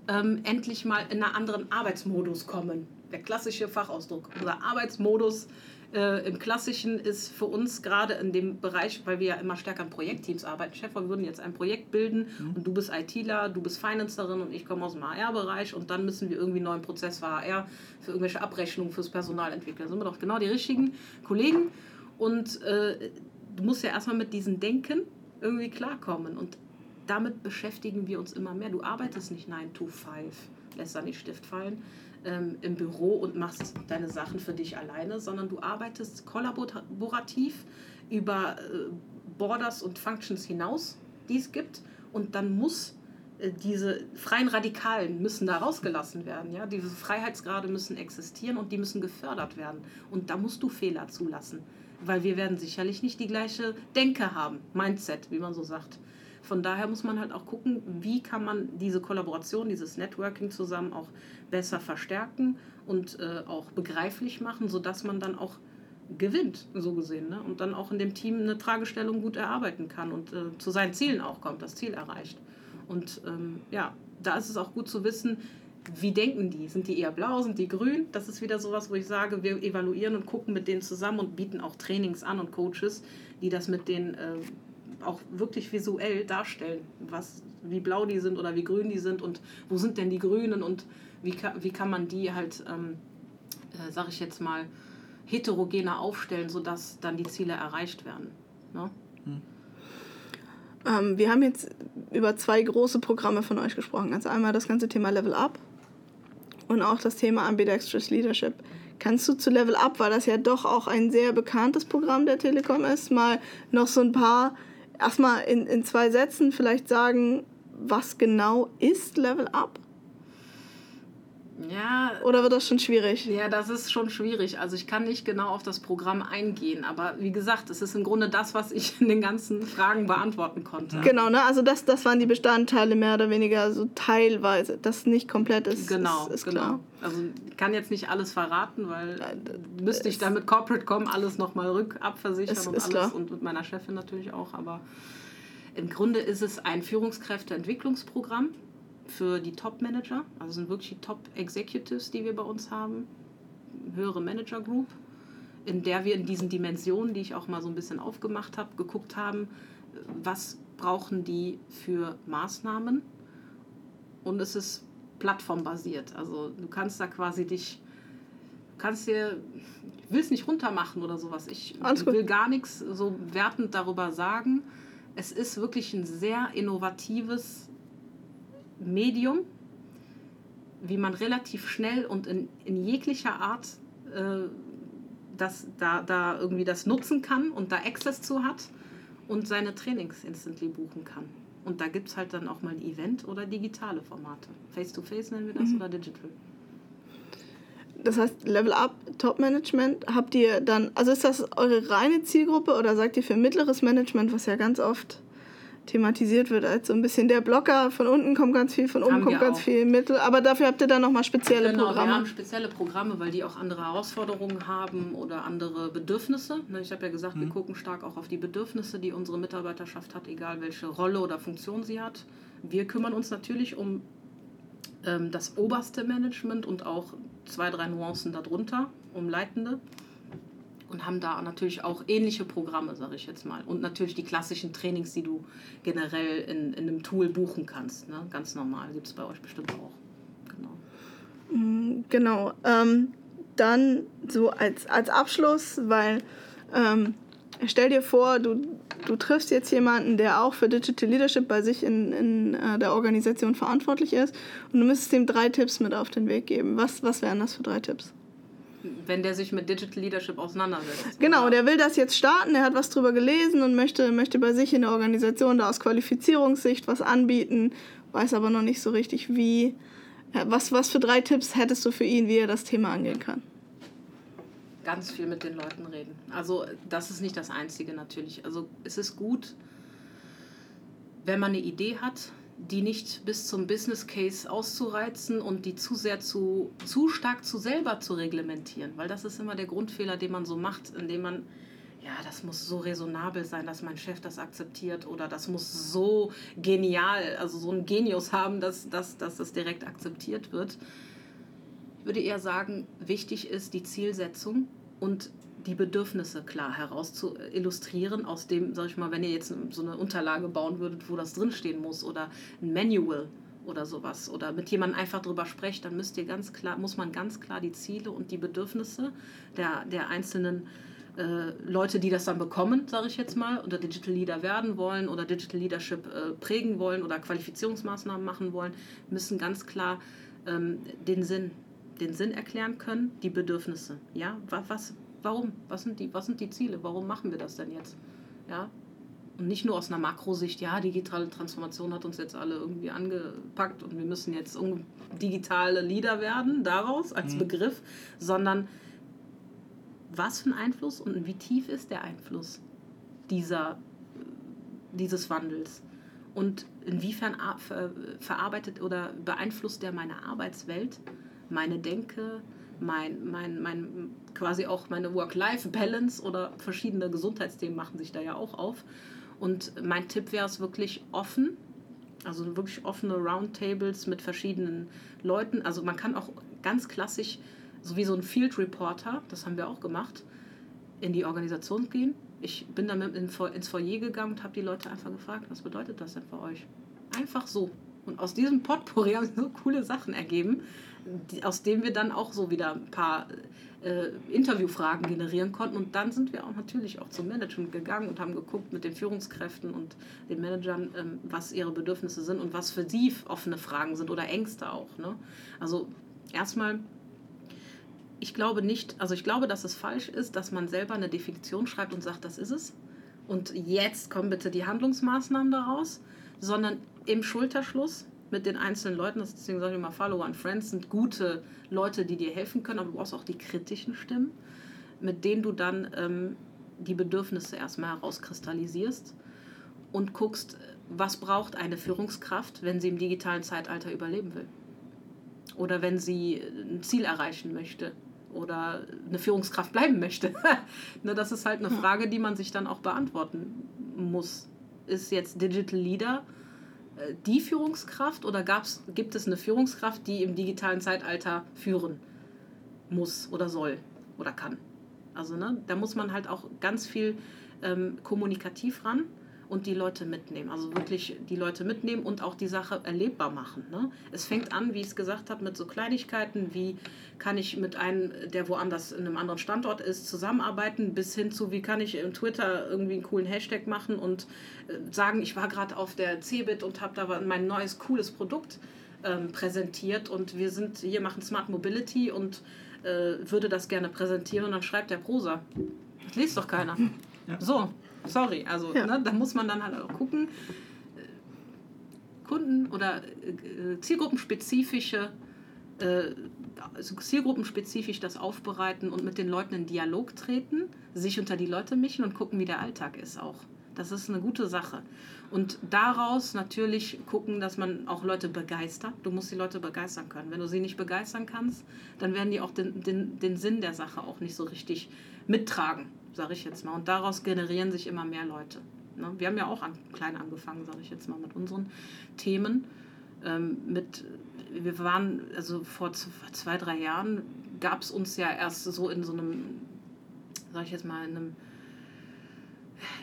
ähm, endlich mal in einen anderen Arbeitsmodus kommen. Der klassische Fachausdruck. Unser Arbeitsmodus äh, Im Klassischen ist für uns gerade in dem Bereich, weil wir ja immer stärker in Projektteams arbeiten, Chef, wir würden jetzt ein Projekt bilden mhm. und du bist ITler, du bist Financerin und ich komme aus dem HR-Bereich und dann müssen wir irgendwie einen neuen Prozess für HR, für irgendwelche Abrechnungen fürs Personal entwickeln. Da sind wir doch genau die richtigen Kollegen und äh, du musst ja erstmal mit diesem Denken irgendwie klarkommen und damit beschäftigen wir uns immer mehr. Du arbeitest nicht 9 to 5, lässt da nicht Stift fallen, ähm, im Büro und machst deine Sachen für dich alleine, sondern du arbeitest kollaborativ über äh, Borders und Functions hinaus, die es gibt. Und dann muss äh, diese freien Radikalen müssen da rausgelassen werden. Ja? Diese Freiheitsgrade müssen existieren und die müssen gefördert werden. Und da musst du Fehler zulassen, weil wir werden sicherlich nicht die gleiche Denke haben, Mindset, wie man so sagt. Von daher muss man halt auch gucken, wie kann man diese Kollaboration, dieses Networking zusammen auch besser verstärken und äh, auch begreiflich machen, sodass man dann auch gewinnt, so gesehen. Ne? Und dann auch in dem Team eine Fragestellung gut erarbeiten kann und äh, zu seinen Zielen auch kommt, das Ziel erreicht. Und ähm, ja, da ist es auch gut zu wissen, wie denken die? Sind die eher blau, sind die grün? Das ist wieder sowas, wo ich sage, wir evaluieren und gucken mit denen zusammen und bieten auch Trainings an und Coaches, die das mit den äh, auch wirklich visuell darstellen, was, wie blau die sind oder wie grün die sind und wo sind denn die Grünen und wie kann, wie kann man die halt, ähm, äh, sag ich jetzt mal, heterogener aufstellen, sodass dann die Ziele erreicht werden. Ne? Hm. Ähm, wir haben jetzt über zwei große Programme von euch gesprochen. Also einmal das ganze Thema Level Up und auch das Thema Ambidextrous Leadership. Kannst du zu Level Up, weil das ja doch auch ein sehr bekanntes Programm der Telekom ist, mal noch so ein paar erstmal in, in zwei Sätzen vielleicht sagen, was genau ist Level Up? Ja. Oder wird das schon schwierig? Ja, das ist schon schwierig. Also ich kann nicht genau auf das Programm eingehen, aber wie gesagt, es ist im Grunde das, was ich in den ganzen Fragen beantworten konnte. Genau, ne? Also das, das waren die Bestandteile mehr oder weniger so teilweise. Das nicht komplett ist. Genau, ist, ist genau. Klar. Also ich kann jetzt nicht alles verraten, weil ja, müsste ich dann mit Corporate Com alles nochmal rückabversichern ist, und alles klar. und mit meiner Chefin natürlich auch. Aber im Grunde ist es ein Führungskräfteentwicklungsprogramm für die Top-Manager, also sind wirklich die Top-Executives, die wir bei uns haben, höhere Manager-Group, in der wir in diesen Dimensionen, die ich auch mal so ein bisschen aufgemacht habe, geguckt haben, was brauchen die für Maßnahmen. Und es ist plattformbasiert. Also du kannst da quasi dich, du kannst dir, ich will es nicht runtermachen oder sowas. Ich will gar nichts so wertend darüber sagen. Es ist wirklich ein sehr innovatives Medium, wie man relativ schnell und in, in jeglicher Art äh, das, da, da irgendwie das nutzen kann und da Access zu hat und seine Trainings instantly buchen kann. Und da gibt es halt dann auch mal ein Event oder digitale Formate. Face-to-Face -face nennen wir das mhm. oder digital. Das heißt, Level Up, Top Management, habt ihr dann, also ist das eure reine Zielgruppe oder sagt ihr für mittleres Management, was ja ganz oft thematisiert wird als so ein bisschen der Blocker. Von unten kommt ganz viel, von oben haben kommt ganz auch. viel Mittel. Aber dafür habt ihr dann nochmal spezielle genau, Programme. Wir haben spezielle Programme, weil die auch andere Herausforderungen haben oder andere Bedürfnisse. Ne, ich habe ja gesagt, mhm. wir gucken stark auch auf die Bedürfnisse, die unsere Mitarbeiterschaft hat, egal welche Rolle oder Funktion sie hat. Wir kümmern uns natürlich um ähm, das oberste Management und auch zwei, drei Nuancen darunter, um Leitende und haben da natürlich auch ähnliche Programme, sage ich jetzt mal. Und natürlich die klassischen Trainings, die du generell in, in einem Tool buchen kannst. Ne? Ganz normal, gibt es bei euch bestimmt auch. Genau. Mm, genau. Ähm, dann so als, als Abschluss, weil ähm, stell dir vor, du, du triffst jetzt jemanden, der auch für Digital Leadership bei sich in, in äh, der Organisation verantwortlich ist und du müsstest ihm drei Tipps mit auf den Weg geben. Was, was wären das für drei Tipps? Wenn der sich mit Digital Leadership auseinandersetzt. Genau, der will das jetzt starten, der hat was drüber gelesen und möchte, möchte bei sich in der Organisation da aus Qualifizierungssicht was anbieten, weiß aber noch nicht so richtig wie. Was, was für drei Tipps hättest du für ihn, wie er das Thema angehen kann? Ganz viel mit den Leuten reden. Also das ist nicht das Einzige natürlich. Also es ist gut, wenn man eine Idee hat, die nicht bis zum Business Case auszureizen und die zu sehr zu, zu stark zu selber zu reglementieren. Weil das ist immer der Grundfehler, den man so macht, indem man, ja, das muss so resonabel sein, dass mein Chef das akzeptiert oder das muss so genial, also so ein Genius haben, dass, dass, dass das direkt akzeptiert wird. Ich würde eher sagen, wichtig ist die Zielsetzung und die Bedürfnisse klar heraus zu illustrieren, aus dem, sag ich mal, wenn ihr jetzt so eine Unterlage bauen würdet, wo das drinstehen muss oder ein Manual oder sowas oder mit jemandem einfach drüber sprecht, dann müsst ihr ganz klar, muss man ganz klar die Ziele und die Bedürfnisse der, der einzelnen äh, Leute, die das dann bekommen, sage ich jetzt mal, oder Digital Leader werden wollen oder Digital Leadership äh, prägen wollen oder Qualifizierungsmaßnahmen machen wollen, müssen ganz klar ähm, den Sinn den Sinn erklären können, die Bedürfnisse. Ja, was, warum? Was sind, die, was sind die Ziele? Warum machen wir das denn jetzt? Ja? Und nicht nur aus einer Makrosicht, ja, digitale Transformation hat uns jetzt alle irgendwie angepackt und wir müssen jetzt digitale Leader werden, daraus als mhm. Begriff, sondern was für ein Einfluss und wie tief ist der Einfluss dieser, dieses Wandels? Und inwiefern verarbeitet oder beeinflusst der meine Arbeitswelt, meine Denke, mein, mein, mein, quasi auch meine Work-Life-Balance oder verschiedene Gesundheitsthemen machen sich da ja auch auf. Und mein Tipp wäre es wirklich offen, also wirklich offene Roundtables mit verschiedenen Leuten. Also man kann auch ganz klassisch, so wie so ein Field Reporter, das haben wir auch gemacht, in die Organisation gehen. Ich bin dann ins Foyer gegangen und habe die Leute einfach gefragt, was bedeutet das denn für euch? Einfach so. Und aus diesem Potpourri haben sich so coole Sachen ergeben aus dem wir dann auch so wieder ein paar äh, Interviewfragen generieren konnten. Und dann sind wir auch natürlich auch zum Management gegangen und haben geguckt mit den Führungskräften und den Managern, ähm, was ihre Bedürfnisse sind und was für sie offene Fragen sind oder Ängste auch. Ne? Also erstmal ich glaube nicht, also ich glaube, dass es falsch ist, dass man selber eine Definition schreibt und sagt, das ist es. Und jetzt kommen bitte die Handlungsmaßnahmen daraus, sondern im Schulterschluss mit den einzelnen Leuten, deswegen sage ich immer, Follower und Friends sind gute Leute, die dir helfen können, aber du brauchst auch die kritischen Stimmen, mit denen du dann ähm, die Bedürfnisse erstmal herauskristallisierst und guckst, was braucht eine Führungskraft, wenn sie im digitalen Zeitalter überleben will. Oder wenn sie ein Ziel erreichen möchte oder eine Führungskraft bleiben möchte. ne, das ist halt eine Frage, die man sich dann auch beantworten muss. Ist jetzt Digital Leader äh, die Führungskraft oder gab's, gibt es eine Führungskraft, die im digitalen Zeitalter führen muss oder soll oder kann? Also ne, da muss man halt auch ganz viel ähm, kommunikativ ran und die Leute mitnehmen. Also wirklich die Leute mitnehmen und auch die Sache erlebbar machen. Ne? Es fängt an, wie ich es gesagt habe, mit so Kleinigkeiten wie kann ich mit einem, der woanders in einem anderen Standort ist, zusammenarbeiten, bis hin zu wie kann ich im Twitter irgendwie einen coolen Hashtag machen und äh, sagen, ich war gerade auf der Cebit und habe da mein neues cooles Produkt ähm, präsentiert und wir sind hier machen Smart Mobility und äh, würde das gerne präsentieren und dann schreibt er Prosa. Das liest doch keiner. Ja. So, sorry. Also Ja. ne, da muss man dann halt auch gucken. äh, Kunden oder äh, zielgruppenspezifische äh, also zielgruppenspezifisch das aufbereiten und mit den Leuten in Dialog treten, sich unter die Leute mischen und gucken, wie der Alltag ist auch. Das ist eine gute Sache. Und daraus natürlich gucken, dass man auch Leute begeistert. Du musst die Leute begeistern können. Wenn du sie nicht begeistern kannst, dann werden die auch den, den, den Sinn der Sache auch nicht so richtig mittragen, sage ich jetzt mal. Und daraus generieren sich immer mehr Leute. Ne? Wir haben ja auch an, klein angefangen, sage ich jetzt mal, mit unseren Themen. Ähm, mit, wir waren, also vor zwei, drei Jahren gab es uns ja erst so in so einem, sag ich jetzt mal, in einem,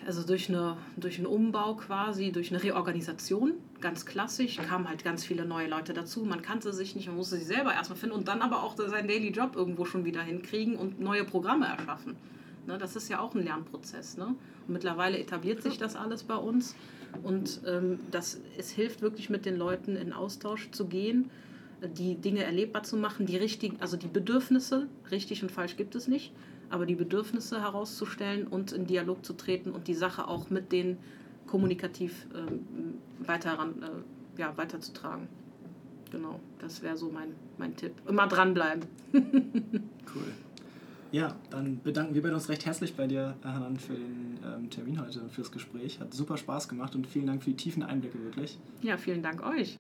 also durch, eine, durch einen Umbau quasi, durch eine Reorganisation, ganz klassisch, kamen halt ganz viele neue Leute dazu. Man kannte sich nicht, man musste sich selber erstmal finden und dann aber auch seinen Daily Job irgendwo schon wieder hinkriegen und neue Programme erschaffen. Ne, das ist ja auch ein Lernprozess. Ne? Und mittlerweile etabliert sich das alles bei uns. Und ähm, das, es hilft wirklich mit den Leuten in Austausch zu gehen, die Dinge erlebbar zu machen, die richtigen, also die Bedürfnisse, richtig und falsch gibt es nicht, aber die Bedürfnisse herauszustellen und in Dialog zu treten und die Sache auch mit denen kommunikativ ähm, weiter ran, äh, ja, weiterzutragen. Genau, das wäre so mein, mein Tipp. Immer dranbleiben. Cool. Ja, dann bedanken wir beide uns recht herzlich bei dir, Hanan, für den ähm, Termin heute und fürs Gespräch. Hat super Spaß gemacht und vielen Dank für die tiefen Einblicke wirklich. Ja, vielen Dank euch.